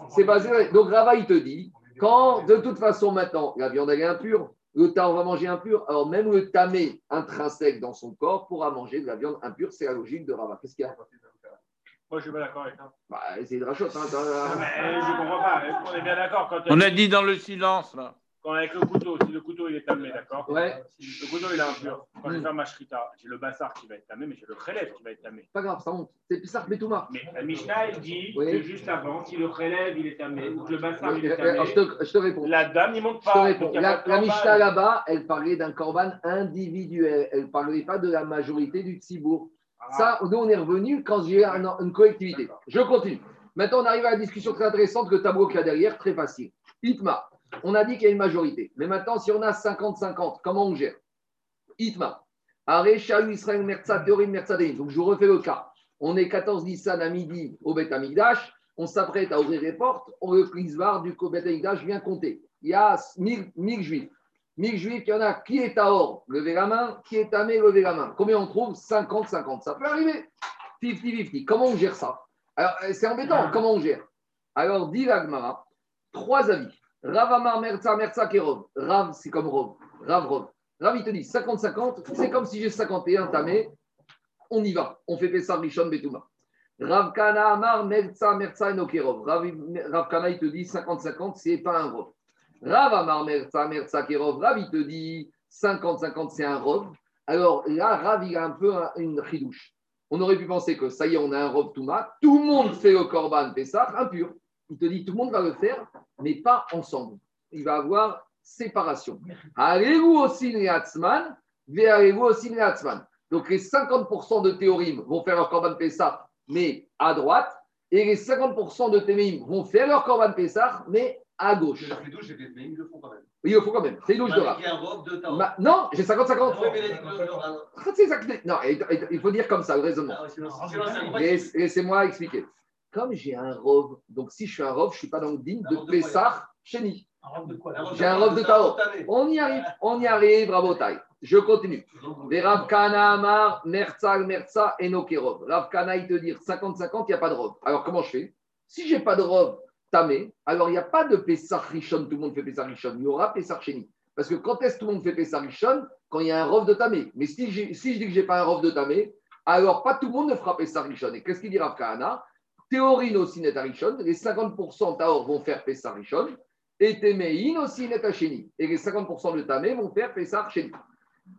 c'est basé. Donc, Rava, il te dit, quand de toute façon, maintenant, la viande elle est impure, le tas, on va manger impur, alors même le tamé intrinsèque dans son corps pourra manger de la viande impure. C'est la logique de Rava. Qu'est-ce qu'il y a? Moi, je suis pas d'accord avec ça. bah, C'est de rachot. Hein, Non, mais je comprends pas. On est bien d'accord. Quand, On a dit dans le silence, là. Quand avec le couteau, si le couteau il est tamé, d'accord Ouais. Si le couteau il est impur, quand je Mm. vais faire ma shrita, j'ai le bassar qui va être tamé, mais j'ai le khelev qui va être tamé. Pas grave, ça monte. C'est Pissar Betouma. Mais la Mishnah, elle dit Oui. que juste avant, si le khelev il est tamé, ou que le bassar il est Euh, Je tamé, te, je te réponds. la dame il monte Je te pas. réponds. La, pas la. Mishnah là-bas, elle parlait d'un korban individuel. Elle ne parlait pas de la majorité du tzibour. Ah. Ça, nous, on est revenu quand j'ai un- une collectivité. Je continue. Maintenant, on arrive à la discussion très intéressante que Tabou qu'il y a derrière, très facile. Itma, on a dit qu'il y a une majorité. Mais maintenant, si on a 50-50, comment on gère? Itma. Arecha Israël Mertza, Théorie Mertza Dein. Donc, je vous refais le cas. On est 14 Nissan à midi au Beth Amikdash. On s'apprête à ouvrir les portes. On le Klisvar du Beth Amikdash vient compter. Il y a 1000, 1000 juifs. 1000 juifs, il y en a qui est à or, levez la main, qui est tamé, levez la main. Combien on trouve? 50-50. Ça peut arriver. 50-50. Comment on gère ça? Alors, euh, c'est embêtant. Comment on gère? Alors, dit l'Agmara, trois avis. Rav Amar Merza, Merza Kerov. Rav, c'est comme Rov. Rav, Rov. Rav, il te dit 50-50, c'est comme si j'ai 51 tamé. On y va. On fait Pessar Rishon Betouma. Rav Kana Amar Merza, Merza Enokerov. Rav, Kana, il te dit 50-50, c'est pas un Rov. Rav Amar Merza, Merza Kerov. Rav, il te dit 50-50, c'est un Rov. Alors là, Rav, il a un peu un- une ridouche. On aurait pu penser que ça y est, on a un Rov Touma. Tout le monde fait le Korban Pessah impur. Il te dit tout le monde va le faire, mais pas ensemble. Il va avoir séparation. Allez-vous aussi les Hatzman, allez-vous aussi les Hatzman. Donc les 50% de théorim vont faire leur Korban Pessah, mais à droite, et les 50% de Téméim vont faire leur Korban Pessah, mais à gauche. Le fridouche, c'est que- mais ils le font quand même. Il le faut quand même. C'est une de un robe de temps. Ma- Non, j'ai 50-50. Oui, mais il a dit que le- ah, non. Il faut dire comme ça, le raisonnement. Ah Laissez-moi expliquer. Comme j'ai un rove, donc si je suis un rove, je ne suis pas dans le digne de robe Pessah Chéni. Robe robe J'ai un robe de Tao. On y arrive, on y arrive, bravo taille. Je continue. Rav Kana Amar, Merza, Merza, Enokerov. Rav Kana, il te dit 50-50, il n'y a pas de robe. Alors comment je fais? Si j'ai pas de robe tamé, alors il n'y a pas de Pessah Rishon, tout le monde fait Pessah Rishon. Il y aura Pessah Chéni. Parce que quand est-ce que tout le monde fait Pessah Rishon? Quand il y a un robe de tamé. Mais si, si je dis que j'ai pas un robe de tamé, alors pas tout le monde ne fera Pessah Rishon. Et qu'est-ce qu'il dit Rav Kahana Théorine aussi net Rishon. Les 50% Taor vont faire Pessah Rishon. Et Téméine aussi net Chéni. Et les 50% de tamé vont faire Pessah.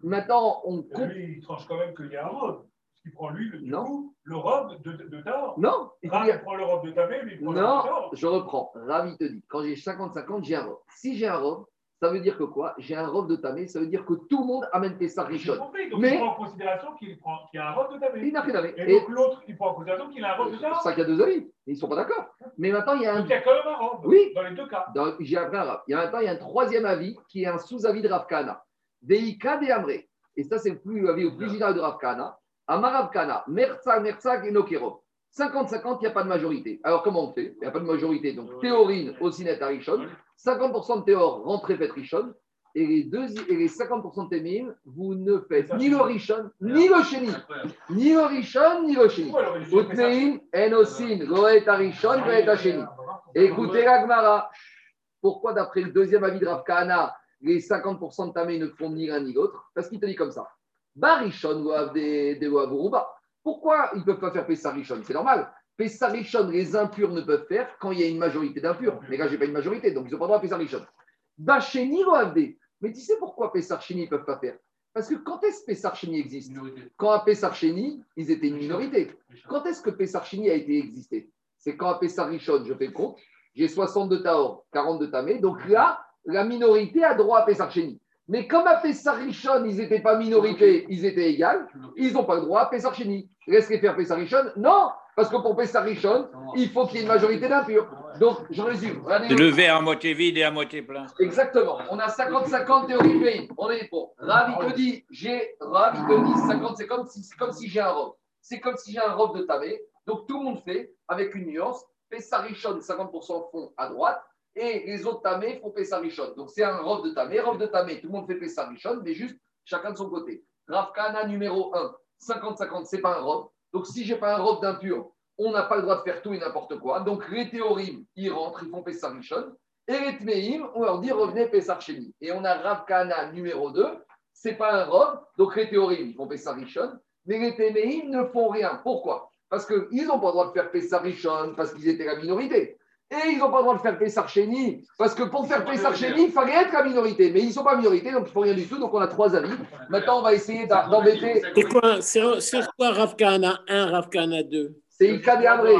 Maintenant, on compte. Lui, il tranche quand même qu'il y a un robe. Qu'il prend lui, le, Non. coup, le robe de, de, de Taor. Non, il Rav, il prend le robe de Tamé, lui, il prend le Non, robe de Taor. je reprends. Ravi te dit, quand j'ai 50-50, j'ai un robe. Si j'ai un robe, ça veut dire que quoi? J'ai un robe de tamé, ça veut dire que tout le monde amène Pessah Rishon. compris. Donc Mais- il prend en considération qu'il prend- qu'il y a un robe de Tamé. Il n'a rien à. Et donc l'autre, il prend en considération qu'il a un robe de c'est pour Taor. ça qu'il y a deux avis. Ils ne sont pas d'accord. Mais maintenant, il y a un. Donc il y a quand même un robe. Oui. Dans les deux cas. J'ai appris un rap. Il y a maintenant, il y a un troisième avis qui est un sous-avis de Rav Kahana. Veika de Amré. Et ça, c'est le plus plus général de Rav Kahana. Amar Rav Kahana. Merza, Merza, et Nokero. 50-50, il n'y a pas de majorité. Alors, comment on fait? Il n'y a pas de majorité. Donc, théorine aussi net à Rishon. 50% de théor rentrez faites Rishon. Et les, deux, et les 50% de Témim, vous ne faites ni le Rishon, ni le Chéni. Ni le Rishon, ni le Chéni. Utneim, Enosin, Loet Arishon, Loet Hasheni. Écoutez l'Agmara. Pourquoi, d'après le deuxième avis de Rav Kahana, les 50% de Tamé ne font ni l'un ni l'autre? Parce qu'il te dit comme ça. Barishon ou Avruba. Pourquoi ils ne peuvent pas faire Pessarishon C'est normal. Pessarishon, les impurs ne peuvent faire quand il y a une majorité d'impurs. Mais là, je n'ai pas une majorité, donc ils n'ont pas le droit à Pessarishon. Bacheni ou Avdé. Mais tu sais pourquoi Pessarcheni ne peuvent pas faire? Parce que quand est-ce que Pessarcheni existe? Minorité. Quand à Pessarcheni, ils étaient une minorité. Quand est-ce que Pessarchini a été existé? C'est quand à Pessarichon, je fais le compte, j'ai 60 de Taor, 40 de Tamé. Donc là, la minorité a droit à Pessarchini. Mais comme à Pessarichon, ils n'étaient pas minorité, ils étaient égaux, ils n'ont pas le droit à Pessarchini. Laisse-les faire Pessarichon Non Parce que pour Pessarichon, il faut qu'il y ait une majorité d'impurs. Donc, je résume. Regardez- C'est le verre à moitié vide et à moitié plein. Exactement. On a 50-50 théorie pays. On est bon. Ravi te dit, j'ai Ravi te dit 50, c'est comme si, comme si j'ai un robe. C'est comme si j'ai un robe de tamé. Donc tout le monde fait avec une nuance. Pessarichon, 50% font à droite. Et les autres tamés font Pessarichon. Donc c'est un robe de tamé. Robe de tamé, tout le monde fait Pessarichon, mais juste chacun de son côté. Rav Kahana numéro 1, 50-50, c'est pas un robe. Donc si j'ai pas un robe d'impur, on n'a pas le droit de faire tout et n'importe quoi. Donc les théories, ils rentrent, ils font Pessarichon. Et les on leur dit revenez Pessar Sheni. Et on a Rav Kahana numéro 2, c'est pas un robe, donc les théories, ils font Pessar Rishon, mais les Tmeim ne font rien. Pourquoi? Parce qu'ils n'ont pas le droit de faire Pessar Rishon parce qu'ils étaient la minorité. Et ils n'ont pas le droit de faire Pessar Chéni, parce que pour faire Pessar Chéni, il fallait être la minorité. Mais ils ne sont pas minorité, donc ils ne font rien du tout. Donc on a trois avis. Maintenant, on va essayer d'embêter. C'est quoi, c'est c'est quoi Rav Kahana 1, Rav Kahana 2 C'est Ika de Amré.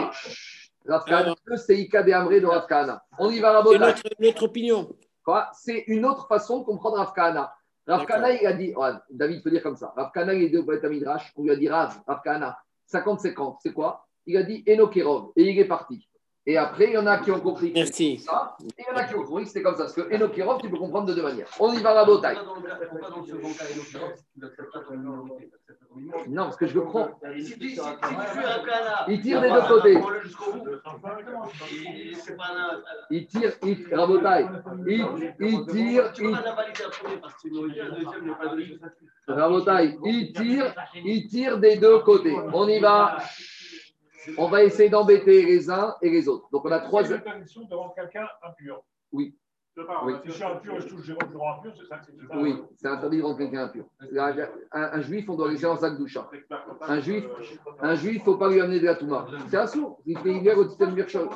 Rav Kahana, c'est Ika de Amré de Rav Kahana. On y va, C'est Rabotai. notre, notre opinion. Quoi? C'est une autre façon de comprendre Rav Kahana. Rav D'accord. Kahana, il a dit, ouais, David peut dire comme ça. Rav Kahana, il est deux poètes à Midrash. On lui a dit, Rav, Rav Kahana, 50-50, c'est quoi? Il a dit Enokerov. Et il est parti. Et après, il y en a qui ont compris que Merci. c'était ça. Et il y en a qui ont compris que c'était comme ça. Parce que Enokerov, tu peux comprendre de deux manières. On y va, minorité Non, parce que je le prends. Si tu Il tire des deux côtés. Il tire, il, Rabotai. Il, il tire, Tu peux il, il tire, il tire des deux côtés. On y va. On va essayer d'embêter les uns et les autres. Donc on a trois. C'est interdiction de rendre quelqu'un impur. Oui. Oui. si je suis impur et je touche je rends impur, c'est ça que. Oui, c'est interdit de rendre quelqu'un impur. Un, juif, on doit laisser en sac doucha. Un juif, un juif, il ne faut pas lui amener de la touma. C'est un sourd. Il fait hiver au système Birchol.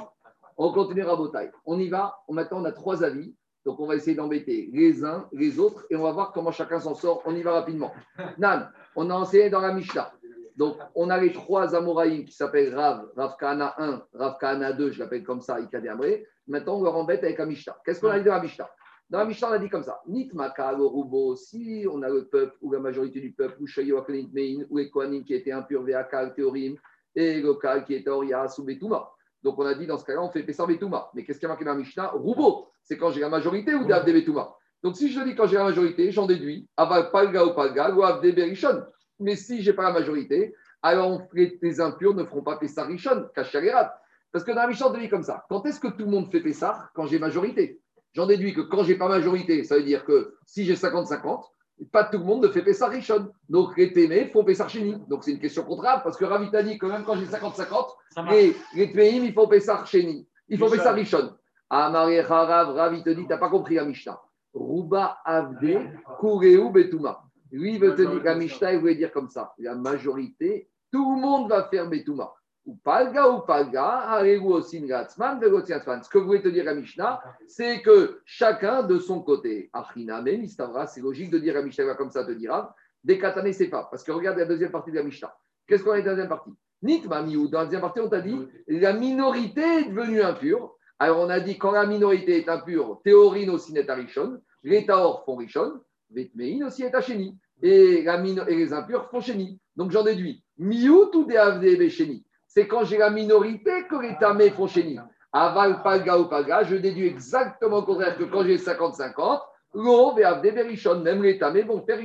On continue à bataille. On y va. Maintenant, on a trois avis. Donc, on va essayer d'embêter les uns, les autres, et on va voir comment chacun s'en sort. On y va rapidement. Nan, on a enseigné dans la Mishnah. Donc, on a les trois Amoraïm qui s'appellent Rav, Rav Kahana 1, Rav Kahana 2, je l'appelle comme ça, Ikade Amré. Maintenant, on leur embête avec la Mishnah. Qu'est-ce qu'on a dit dans la Mishnah? Dans la Mishnah, on a dit comme ça Nitmaka, le Rubo, si on a le peuple, ou la majorité du peuple, ou Shayo Mein, ou les Kohanim qui étaient impurs, Veakal, Théorim, et le Kal qui était Orias ou Betouma. Donc, on a dit dans ce cas-là, on fait Pessar Betouma. Mais qu'est-ce qui a marqué dans la Mishnah? Rubo, c'est quand j'ai la majorité ou Davde Betouma. Donc, si je dis quand j'ai la majorité, j'en déduis Aval Palga ou Palga, ou Avde Berishon. Mais si je n'ai pas la majorité, alors les impurs ne feront pas Pessar Rishon, Kachagerat. Parce que dans la Mishnah, on dit comme ça. Quand est-ce que tout le monde fait Pessar Quand j'ai majorité? J'en déduis que quand j'ai pas majorité, ça veut dire que si j'ai 50-50, pas tout le monde ne fait Pessar Rishon. Donc les Témés font Pessar Chéni. Donc c'est une question contraire parce que Ravi t'a dit que même quand j'ai 50-50, les, les ils font Pessar Chéni. Ils font Rishon. Pessar Rishon. Amari Harav, Ravi te dit, t'as pas compris la Mishnah. Ruba Avde, Kureu Betuma. Lui, il veut te dire, la Mishnah, il voulait dire comme ça. La majorité, tout le monde va faire Betuma. Ou Palga ou Palga, Ce que voulait te dire la Mishnah, c'est que chacun de son côté, Achiname, Mistavra, c'est logique de dire la Mishnah comme ça te dira, des c'est pas. Parce que regarde la deuxième partie de la Mishnah. Qu'est-ce qu'on a dit dans la deuxième partie? Nitma Miou, dans la deuxième partie, on t'a dit la minorité est devenue impure. Alors on a dit quand la minorité est impure, théorine aussi n'est Rishon, les Taor font Rishon, Vetmein aussi est Hachéni. Et, la et les impurs font Chéni. Donc j'en déduis. Miou tout des Chéni. C'est quand j'ai la minorité que les Tamés font Chéni. Aval, Palga ou Palga, je déduis exactement le contraire que quand j'ai 50-50, Lo, Veavde Berishon, même les Tamés vont faire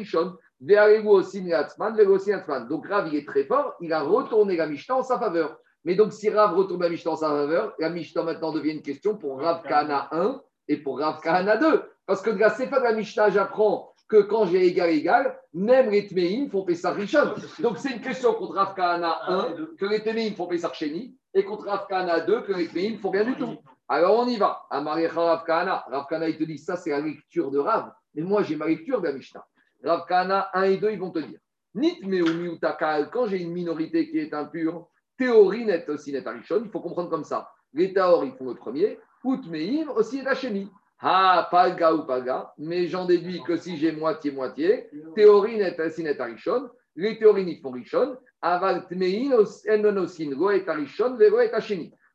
Niatzman. Donc Rav, il est très fort, il a retourné la Mishnah en sa faveur. Mais donc, si Rav retourne la Mishnah en sa faveur, la Mishnah maintenant devient une question pour Rav Kahana 1 et pour Rav Kahana 2. Parce que de la Sefa de la Mishnah, j'apprends que quand j'ai égal égal, même les font Pessar Rishon. Donc, c'est une question contre Rav Kahana 1 que les font Pessar Sheni et contre Rav Kahana 2 que les Tmeim font rien du tout. Alors, on y va. Amarecha Rav Kahana. Rav Kahana, il te dit ça, c'est la lecture de Rav. Mais moi, j'ai ma lecture de la Mishnah. Rav Kahana 1 et 2, ils vont te dire quand j'ai une minorité qui est impure, théorie net aussi net il faut comprendre comme ça. Les taor, ils font le premier, utmeim aussi est hacheni. Ah, palga ou palga, mais j'en déduis que si j'ai moitié-moitié, théorie net aussi net arishon, les font tmein enonosin, go et vego et.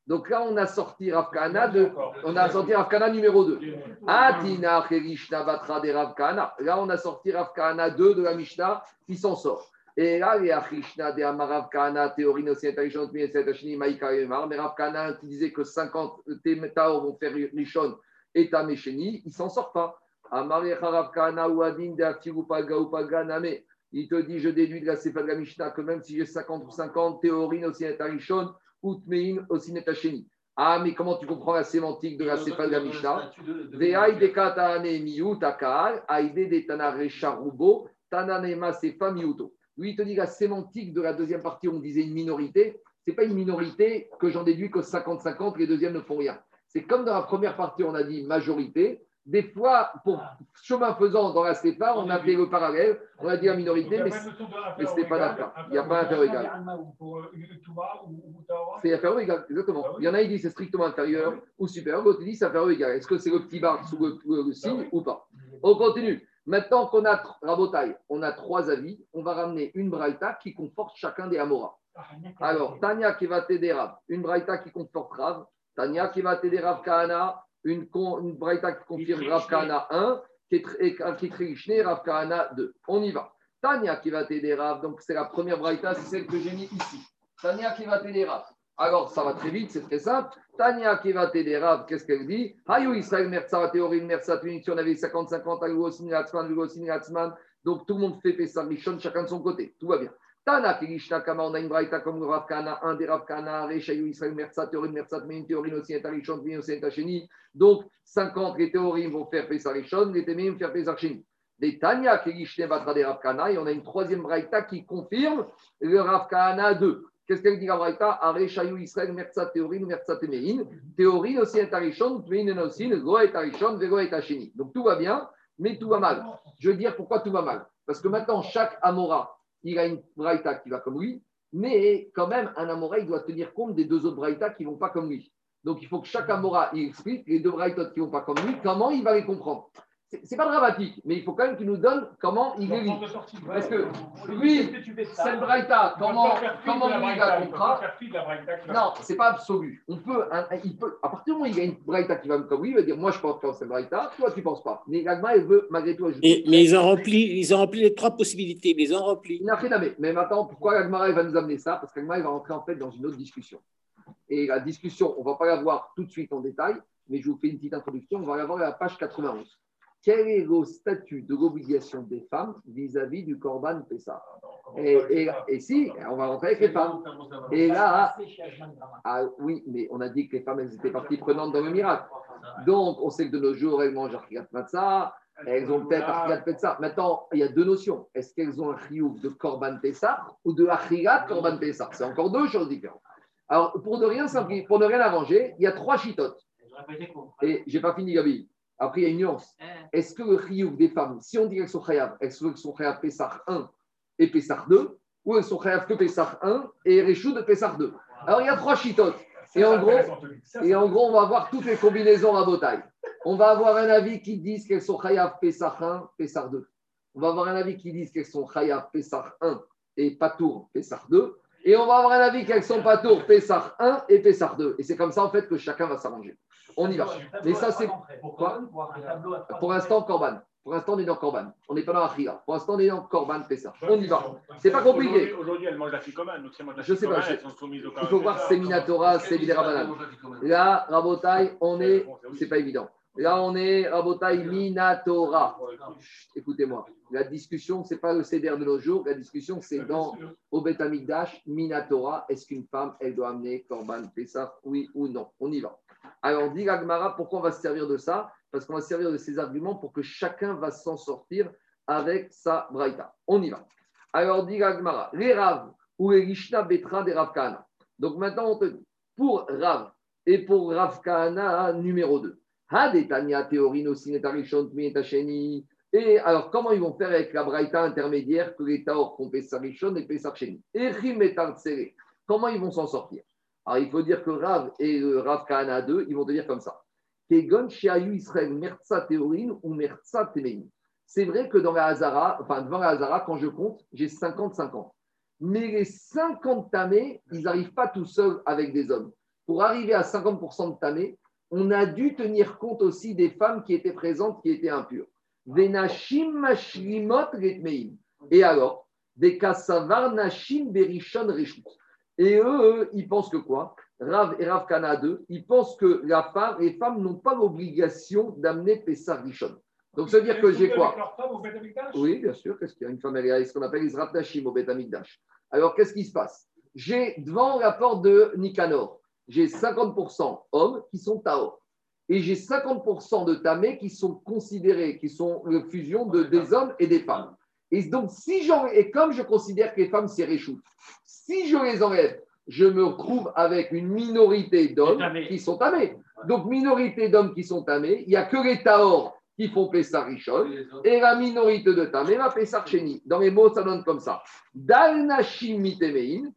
Donc là, on a sorti Rav Kahana de, on a sorti Rav Kahana numéro 2. Atina Cherishna Batra de Rav Kahana. Là, on a sorti Rav Kahana 2 de la Mishnah qui s'en sort. Et là, il y a Krishna de théorie mais qui disait que 50 Taor vont faire Rishon et Tamesheni, il ne s'en sort pas. Il te dit, je déduis de la Sefa de la Mishnah que même si j'ai 50 ou 50, théorie aussi Rishon, Utmein aussi Netacheni. Ah, mais comment tu comprends la sémantique de la Sefa de la Mishnah de katane miu takal, aide de tanare charubo, tananema sefa miuto. Lui, il te dit la sémantique de la deuxième partie, on disait une minorité. C'est pas une minorité que j'en déduis que 50-50, les deuxièmes ne font rien. C'est comme dans la première partie, on a dit majorité. Des fois, pour chemin faisant dans la stépa, on a fait le parallèle, on a dit la minorité, mais, mais ce n'est pas d'accord. Il n'y a pas un égal. C'est affaire égal, exactement. Il y en a qui disent c'est strictement inférieur ou supérieur, l'autre dit c'est affaire égal. Est-ce que c'est le petit bar sous le, signe ou pas? On continue. Maintenant qu'on a Rabotaille, on a trois avis, on va ramener une braïta qui conforte chacun des Amoras. Alors, Tania qui va t'aider Rav, une braïta qui conforte Rav, Tania qui va t'aider Rav Kahana, une, une braïta qui confirme Rav Kahana 1, qui est Rav Kahana 2. On y va. Tania qui va t'aider Rav, donc c'est la première braïta, c'est celle que j'ai mis ici. Tania qui va t'aider Rav. Alors, ça va très vite, c'est très simple. Tania qui va t'aider Rav, qu'est-ce qu'elle dit? Hayou Israël Merza, théorie Merza, si on avait 50-50, Algo Sinatsman, Algo Sinatsman. Donc, tout le monde fait Pessar Rishon, chacun de son côté. Tout va bien. Tana Kama, on a une braïta comme Rav Kana, un des Rav Kana, Rechayu Israël Merza, théorie Merza, mais une théorie aussi est Arishon, mais aussi est Hacheni. Donc, 50, les théories vont faire Pessar Rishon, les témés vont faire Pessar Sheni. Des Tania Kirishne Batra des Rav Kana, et on a une troisième braïta qui confirme le Rav Kana 2. Qu'est-ce qu'elle dit la Braïta? Areshayou Israël, Merza Théorine, Merza Temerin. Théorine aussi est Arishon, Tmein aussi, Go est Arishon, Vego est Hacheni. Donc tout va bien, mais tout va mal. Je veux dire pourquoi tout va mal. Parce que maintenant, chaque Amora, il a une Braïta qui va comme lui, mais quand même, un Amora, doit tenir compte des deux autres Braïta qui ne vont pas comme lui. Donc il faut que chaque Amora, il explique les deux Braïtas qui ne vont pas comme lui, comment il va les comprendre c'est pas dramatique, mais il faut quand même qu'il nous donne comment il est Parce que lui, c'est le Braïta, comment, comment il va comprendre Non, c'est pas absolu. On peut, il peut, à partir du moment où il y a une Braïta qui va comme lui, il va dire Moi je pense c'est le Braïta, toi tu penses pas. Mais Gagma, il veut malgré tout ajouter. mais ils ont, rempli, ils ont rempli les trois possibilités, mais ils ont rempli. Il n'a rien à Mais maintenant, pourquoi Gagma va nous amener ça? Parce que Gagma va rentrer en fait dans une autre discussion. Et la discussion, on ne va pas la voir tout de suite en détail, mais je vous fais une petite introduction. On va la voir à la page 91 quel est le statut de l'obligation des femmes vis-à-vis du Corban Pessah? Et, et, si, on va rentrer avec les femmes. Et là, ah, oui, mais on a dit que les femmes, elles étaient parties prenantes dans le miracle. Donc, on sait que de nos jours, elles mangent Archigat Matzah, elles ont peut-être Archigat Pessah. Maintenant, il y a deux notions. Est-ce qu'elles ont un chiouf de Corban Pessah ou de Archigat Corban Pessah? C'est encore deux choses différentes. Alors, pour ne rien, pour ne rien arranger, il y a trois chitotes. Et j'ai pas fini, Gabi. Après, il y a une nuance. Eh. Est-ce que le chiyuv des femmes, si on dit qu'elles sont chayav, elles sont chayav Pessah 1 et Pessah 2, ou elles sont chayav que Pessah 1 et Réchou de Pessah 2 Alors, il y a trois chitotes. Et en, gros, et en gros, on va voir toutes les combinaisons à botaille. On va avoir un avis qui dit qu'elles sont chayav Pessah 1, Pessah 2. On va avoir un avis qui dit qu'elles sont chayav Pessah 1 et Patour Pessah 2. Et on va avoir un avis qu'elles sont Patour Pessah 1 et Pessah 2. Et c'est comme ça, en fait, que chacun va s'arranger. On y va. Mais ça, c'est. Quoi? Pour l'instant, Corban. Pour l'instant, on est dans Corban. On n'est pas dans Achia. Pour l'instant, on est dans Corban Pessa. On y va. C'est pas compliqué. Aujourd'hui, elles mangent la ficomane. Je sais pas. Il faut voir c'est Minatora, c'est Viderabanan. Là, Rabotai, on est. C'est pas évident. Là, on est Rabotai Minatora. Écoutez-moi. La discussion, ce n'est pas le CDR de nos jours. La discussion, c'est dans au Betamikdash, Minatora. Est-ce qu'une femme, elle doit amener Corban Pessa Oui ou non? On y va. Alors, dit Agmara, pourquoi on va se servir de ça? Parce qu'on va se servir de ces arguments pour que chacun va s'en sortir avec sa braïta. On y va. Alors, dit Agmara, les Rav ou les Rishna Betra des Rav Kahana. Donc maintenant, on te dit, pour Rav et pour Rav Kahana numéro 2. Hadetania Théorino Sinetarishon Et alors, comment ils vont faire avec la braïta intermédiaire que les Taor font Pesarishon et Pesarcheni Et Comment ils vont s'en sortir? Alors, il faut dire que Rav et le Rav Kahana 2, ils vont te dire comme ça. Ou C'est vrai que dans la Hazara, devant la Hazara, quand je compte, j'ai 50-50. Mais les 50 tamés, ils n'arrivent pas tout seuls avec des hommes. Pour arriver à 50% de tamés, on a dû tenir compte aussi des femmes qui étaient présentes, qui étaient impures. Et alors, des Kasavar Berishon. Et eux, ils pensent que quoi? Rav et Rav Kana 2, ils pensent que la femme, les femmes n'ont pas l'obligation d'amener Pessar Rishon. Donc, ça veut dire que j'ai quoi? Oui, bien sûr. Qu'est-ce qu'il y a? Une femme, elle a ce qu'on appelle Israël Nashim au Betamikdash. Alors, qu'est-ce qui se passe? J'ai devant la porte de Nicanor, j'ai 50% hommes qui sont Taor. Et j'ai 50% de Tamé qui sont considérés, qui sont la fusion de, des hommes et des femmes. Et donc, si j'en, et comme je considère que les femmes, c'est réchoute, si je les enlève, je me retrouve avec une minorité d'hommes qui sont tamés. Donc, minorité d'hommes qui sont tamés, il n'y a que les Taor qui font Pessar Rishon et la minorité de tamés va Pessar Sheni. Dans les mots, ça donne comme ça. Dal Nashim Mitemein,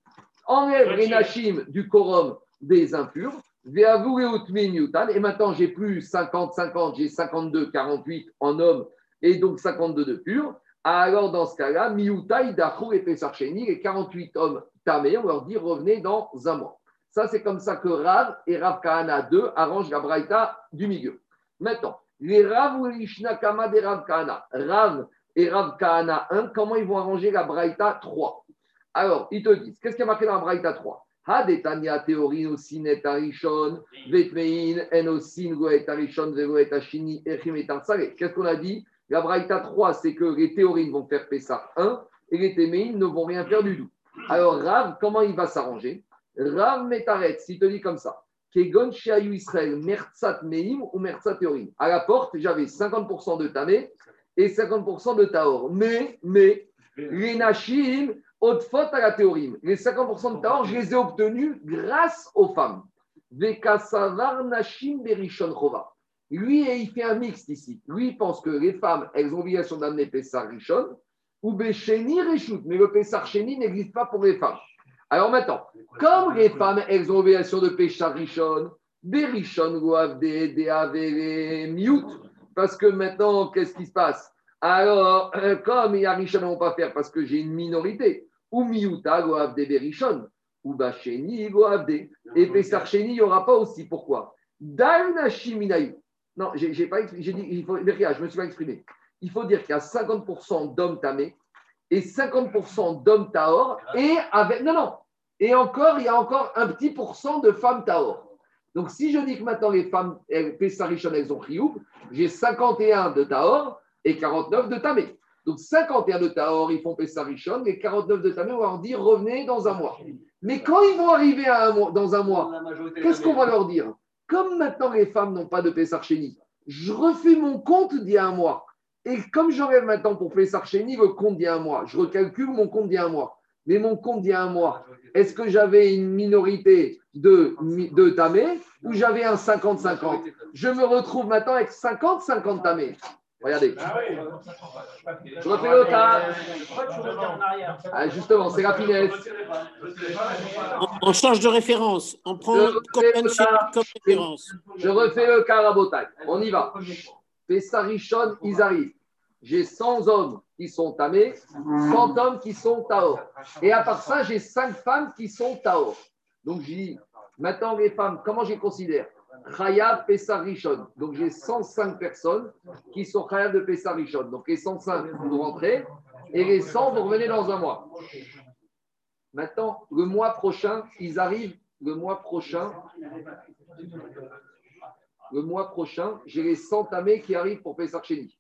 enlève les Nashim du quorum des impurs. Et maintenant, j'ai plus 50, 50, j'ai 52, 48 en hommes et donc 52 de purs. Alors, dans ce cas-là, Miutai, Dachou et Pessar Sheni, les 48 hommes tamés, on leur dit revenez dans un mois. Ça, c'est comme ça que Rav et Rav Kahana 2 arrangent la braïta du milieu. Maintenant, les Rav ou Ishnakama des Rav Kahana, Rav et Rav Kahana 1, comment ils vont arranger la braïta 3 Alors, ils te disent, qu'est-ce qui est marqué dans la braïta 3 Hadetania théorin osinet arishon, vetmein, en osin goet arishon, vegoet ashini, echim et. Qu'est-ce qu'on a dit? La braïta 3, c'est que les théorines vont faire Pessah 1 et les téméines ne vont rien faire du tout. Alors, Rav, comment il va s'arranger? Rav Metaret, s'il te dit comme ça, Kegon Shiayu Israël, Merzat Meim ou Merzat Théorim. À la porte, j'avais 50% de Tamé et 50% de Taor. Mais, mais, les Nashim, haute faute à la Théorim. Les 50% de Taor, je les ai obtenus grâce aux femmes. Vekasavar Nashim Berishon Chova. Lui, il fait un mixte ici. Lui, pense que les femmes, elles ont l'obligation d'amener Pessar Rishon ou Besheni Reshut. Mais le Pessar Sheni n'existe pas pour les femmes. Alors maintenant, comme les femmes, elles ont l'obligation de Pessar Rishon, Berishon Goav des Miout. Parce que maintenant, qu'est-ce qui se passe? Alors, euh, comme les Rishon ne vont pas faire parce que j'ai une minorité, ou Miouta Goav des Berishon, ou Goav des. Et Pessar Sheni, il n'y aura pas aussi. Pourquoi? Dalnachiminayu. Non, j'ai pas. J'ai dit, il faut, je me suis pas exprimé. Il faut dire qu'il y a 50% d'hommes tamés et 50% d'hommes taor et avec. Non, non. Et encore, il y a encore un petit pourcent de femmes taor. Donc, si je dis que maintenant les femmes, Pessarichon, elles ont Rioub, j'ai 51 de taor et 49 de tamé. Donc, 51 de taor, ils font Pessarichon et 49 de tamé, on va leur dire revenez dans un mois. Mais quand ils vont arriver à un mois, dans un mois, Qu'est-ce qu'on va leur dire? Comme maintenant les femmes n'ont pas de Pessar Chéni, je refais mon compte d'il y a un mois. Et comme j'enlève maintenant pour Pessar Chéni le compte d'il y a un mois, je recalcule mon compte d'il y a un mois. Mais mon compte d'il y a un mois, est-ce que j'avais une minorité de, de tamé ou j'avais un 50-50 Je me retrouve maintenant avec 50-50 tamé. Regardez, Ah je refais le Ah, justement, c'est la finesse. On, on change de référence. On prend Je comme référence. Je refais le cas Rabotai. On y va. Pessarichon, ils arrivent. J'ai 100 hommes qui sont tamés, 100 hommes qui sont taor. Et à part ça, j'ai 5 femmes qui sont taor. Donc j'ai dit, maintenant les femmes, comment je les considère? Khayab Pessarichon. Donc j'ai 105 personnes qui sont Khayab de Pessarichon. Donc les 105 vont rentrer et les 100 vont revenir dans un mois. Maintenant, le mois prochain, ils arrivent le mois prochain. Le mois prochain, j'ai les 100 tamés qui arrivent pour Pessar Chéni.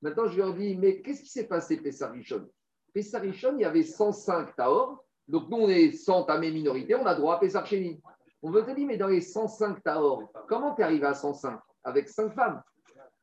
Maintenant, je leur dis, mais qu'est-ce qui s'est passé, Pessar Rishon? Rishon, il y avait 105 Taor. Donc, nous, on est 100 tamés minorité, on a droit à Pessar Chéni. On veut te dire, mais dans les 105 Taor, comment tu es arrivé à 105 Avec 5 femmes?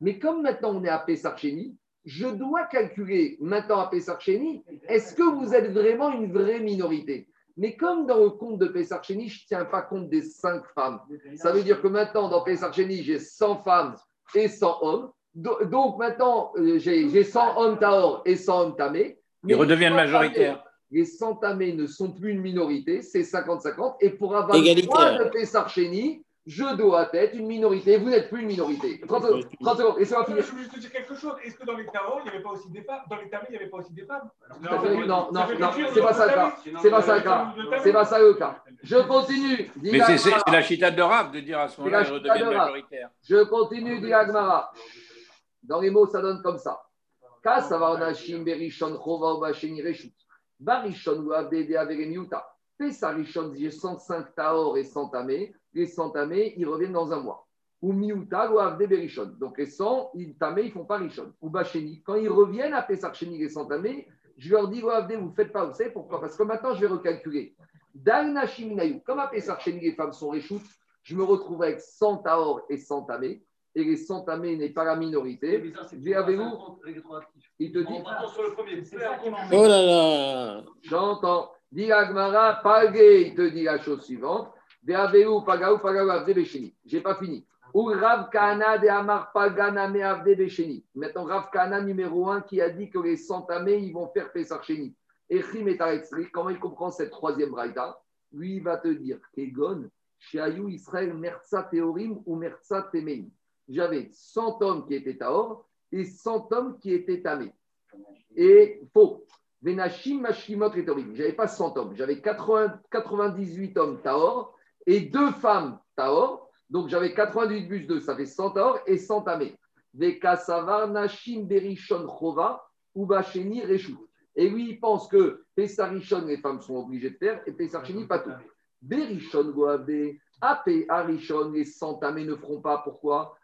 Mais comme maintenant, on est à Pessar Chéni, je dois calculer maintenant à Pessar Chéni, est-ce que vous êtes vraiment une vraie minorité? Mais comme dans le compte de Pessar Chéni, je ne tiens pas compte des 5 femmes. Ça veut dire que maintenant, dans Pessar Chéni, j'ai 100 femmes et 100 hommes. Do- Donc maintenant, euh, j'ai j'ai 100 hommes Taor et 100 hommes Tamé. Ils redeviennent majoritaires. Les 100 Tamés ne sont plus une minorité, c'est 50-50. Et pour avoir le droit de Pessar je dois être une minorité. Vous n'êtes plus une minorité. 30 secondes, 30 secondes, et ça va Je finir. suis obligé de te dire quelque chose. Est-ce que dans les tarots, il n'y avait pas aussi des femmes? Dans les tamés, il n'y avait pas aussi des femmes? À fait. Non, non, non, c'est pas ça le cas. C'est pas ça le cas. C'est pas ça le cas. Je continue. Mais c'est- la chita de Rav de dire à ce moment-là, redeviennent Rav. majoritaires. Je continue, dit Agmara. Dans les mots, ça donne comme ça. Kasavarnashim berishon chova. Barishon ou avdede averemiuta. Pesarishon, j'ai 105 taor et 100 tamés. Les 100 tamés, ils reviennent dans un mois. Ou miuta ou avde berishon. Donc les 100 ils, tamés, ils font pas rishon. Ou basheni. Quand ils reviennent à Pesarcheni, les 100 tamés, je leur dis, avde, vous ne faites pas. Vous savez pourquoi? Parce que maintenant, je vais recalculer. Dalnashiminayu. Comme à Pesarcheni, les femmes sont reshut, je me retrouve avec 100 taor et 100 tamés. Et les 100 tamés n'est pas la minorité. Viens avec vous. Il te dit. Oh là là j'entends. Dit Agmara, Pagé, il te dit la chose suivante. Ve'aveu, pagaou, pagaou, avde besheni. J'ai pas fini. Ou Rav Kana de Amar Pagana me avde. Maintenant, Rav Kana numéro 1 qui a dit que les centamés, ils vont faire Pesach Sheni. Et Chim comment il comprend cette troisième braïda Lui, il va te dire, Kegon, Israël, Merza ou Merza Temeim. J'avais 100 hommes qui étaient Taor et 100 hommes qui étaient Tamé. Et faux. Venashim Mashimot Torim. J'avais pas 100 hommes, j'avais 98 hommes Taor et deux femmes Taor. Donc j'avais 98 bus 2, ça fait 100 Taor et 100 Tamé. Vekasavar Nashim Berishon Chova ou Bacheni Reshut. Et lui, il pense que Pessarishon, les femmes sont obligées de faire, et Pessarcheni, pas tout. Berishon Goave, AP Arishon, les 100 Tamé ne feront pas. Pourquoi?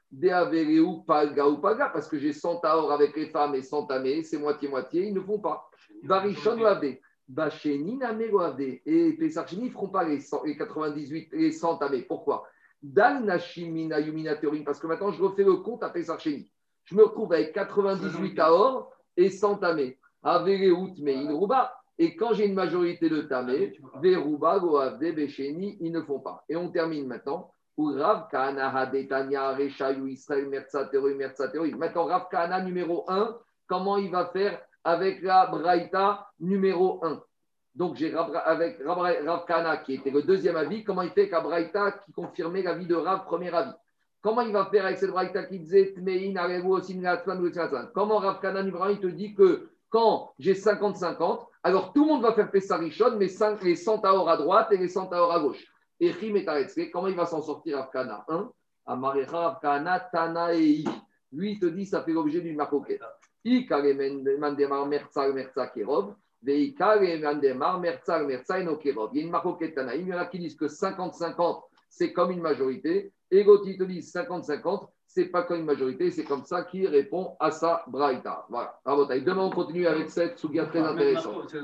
Parce que j'ai 100 Taor avec les femmes et 100 Tamé, c'est moitié-moitié, ils ne font pas. Barishon Goave. Bacheni Goave. Et Pessarcheni ne feront pas les, 98, les 100 Tamé. Pourquoi? Dal Nashimina parce que maintenant je refais le compte à Pessarcheni. Je me retrouve avec 98 Taor et 100 Tamé. Et quand j'ai une majorité de Tamé, Veruba, Goavde, Becheni, ils ne font pas. Et on termine maintenant. Rav Kana, Israël, Maintenant, Rav Kana numéro 1, comment il va faire avec la Braïta numéro 1 donc, j'ai avec Rav Kana, qui était le deuxième avis, comment il fait avec la Braïta qui confirmait l'avis de Rav, premier avis. Comment il va faire avec cette Braïta qui disait Comment Rav Kana numéro 1, il te dit que quand j'ai 50-50, alors tout le monde va faire Pessarichon, mais les 100 taor à droite et les 100 taor à gauche. Et comment il va s'en sortir Afkana 1 Amarecha Afkana Tana et Lui, il te dit, ça fait l'objet d'une marcoquette. I mandemar merza merza kerov. mandemar merza merza no kerov. Il y a une marcoquette Tanaïm. Il y en a qui disent que 50-50, c'est comme une majorité. Et te dit 50-50, c'est pas comme une majorité, c'est comme ça qu'il répond à sa braïta. Voilà. Demain, on continue avec cette souga très intéressante.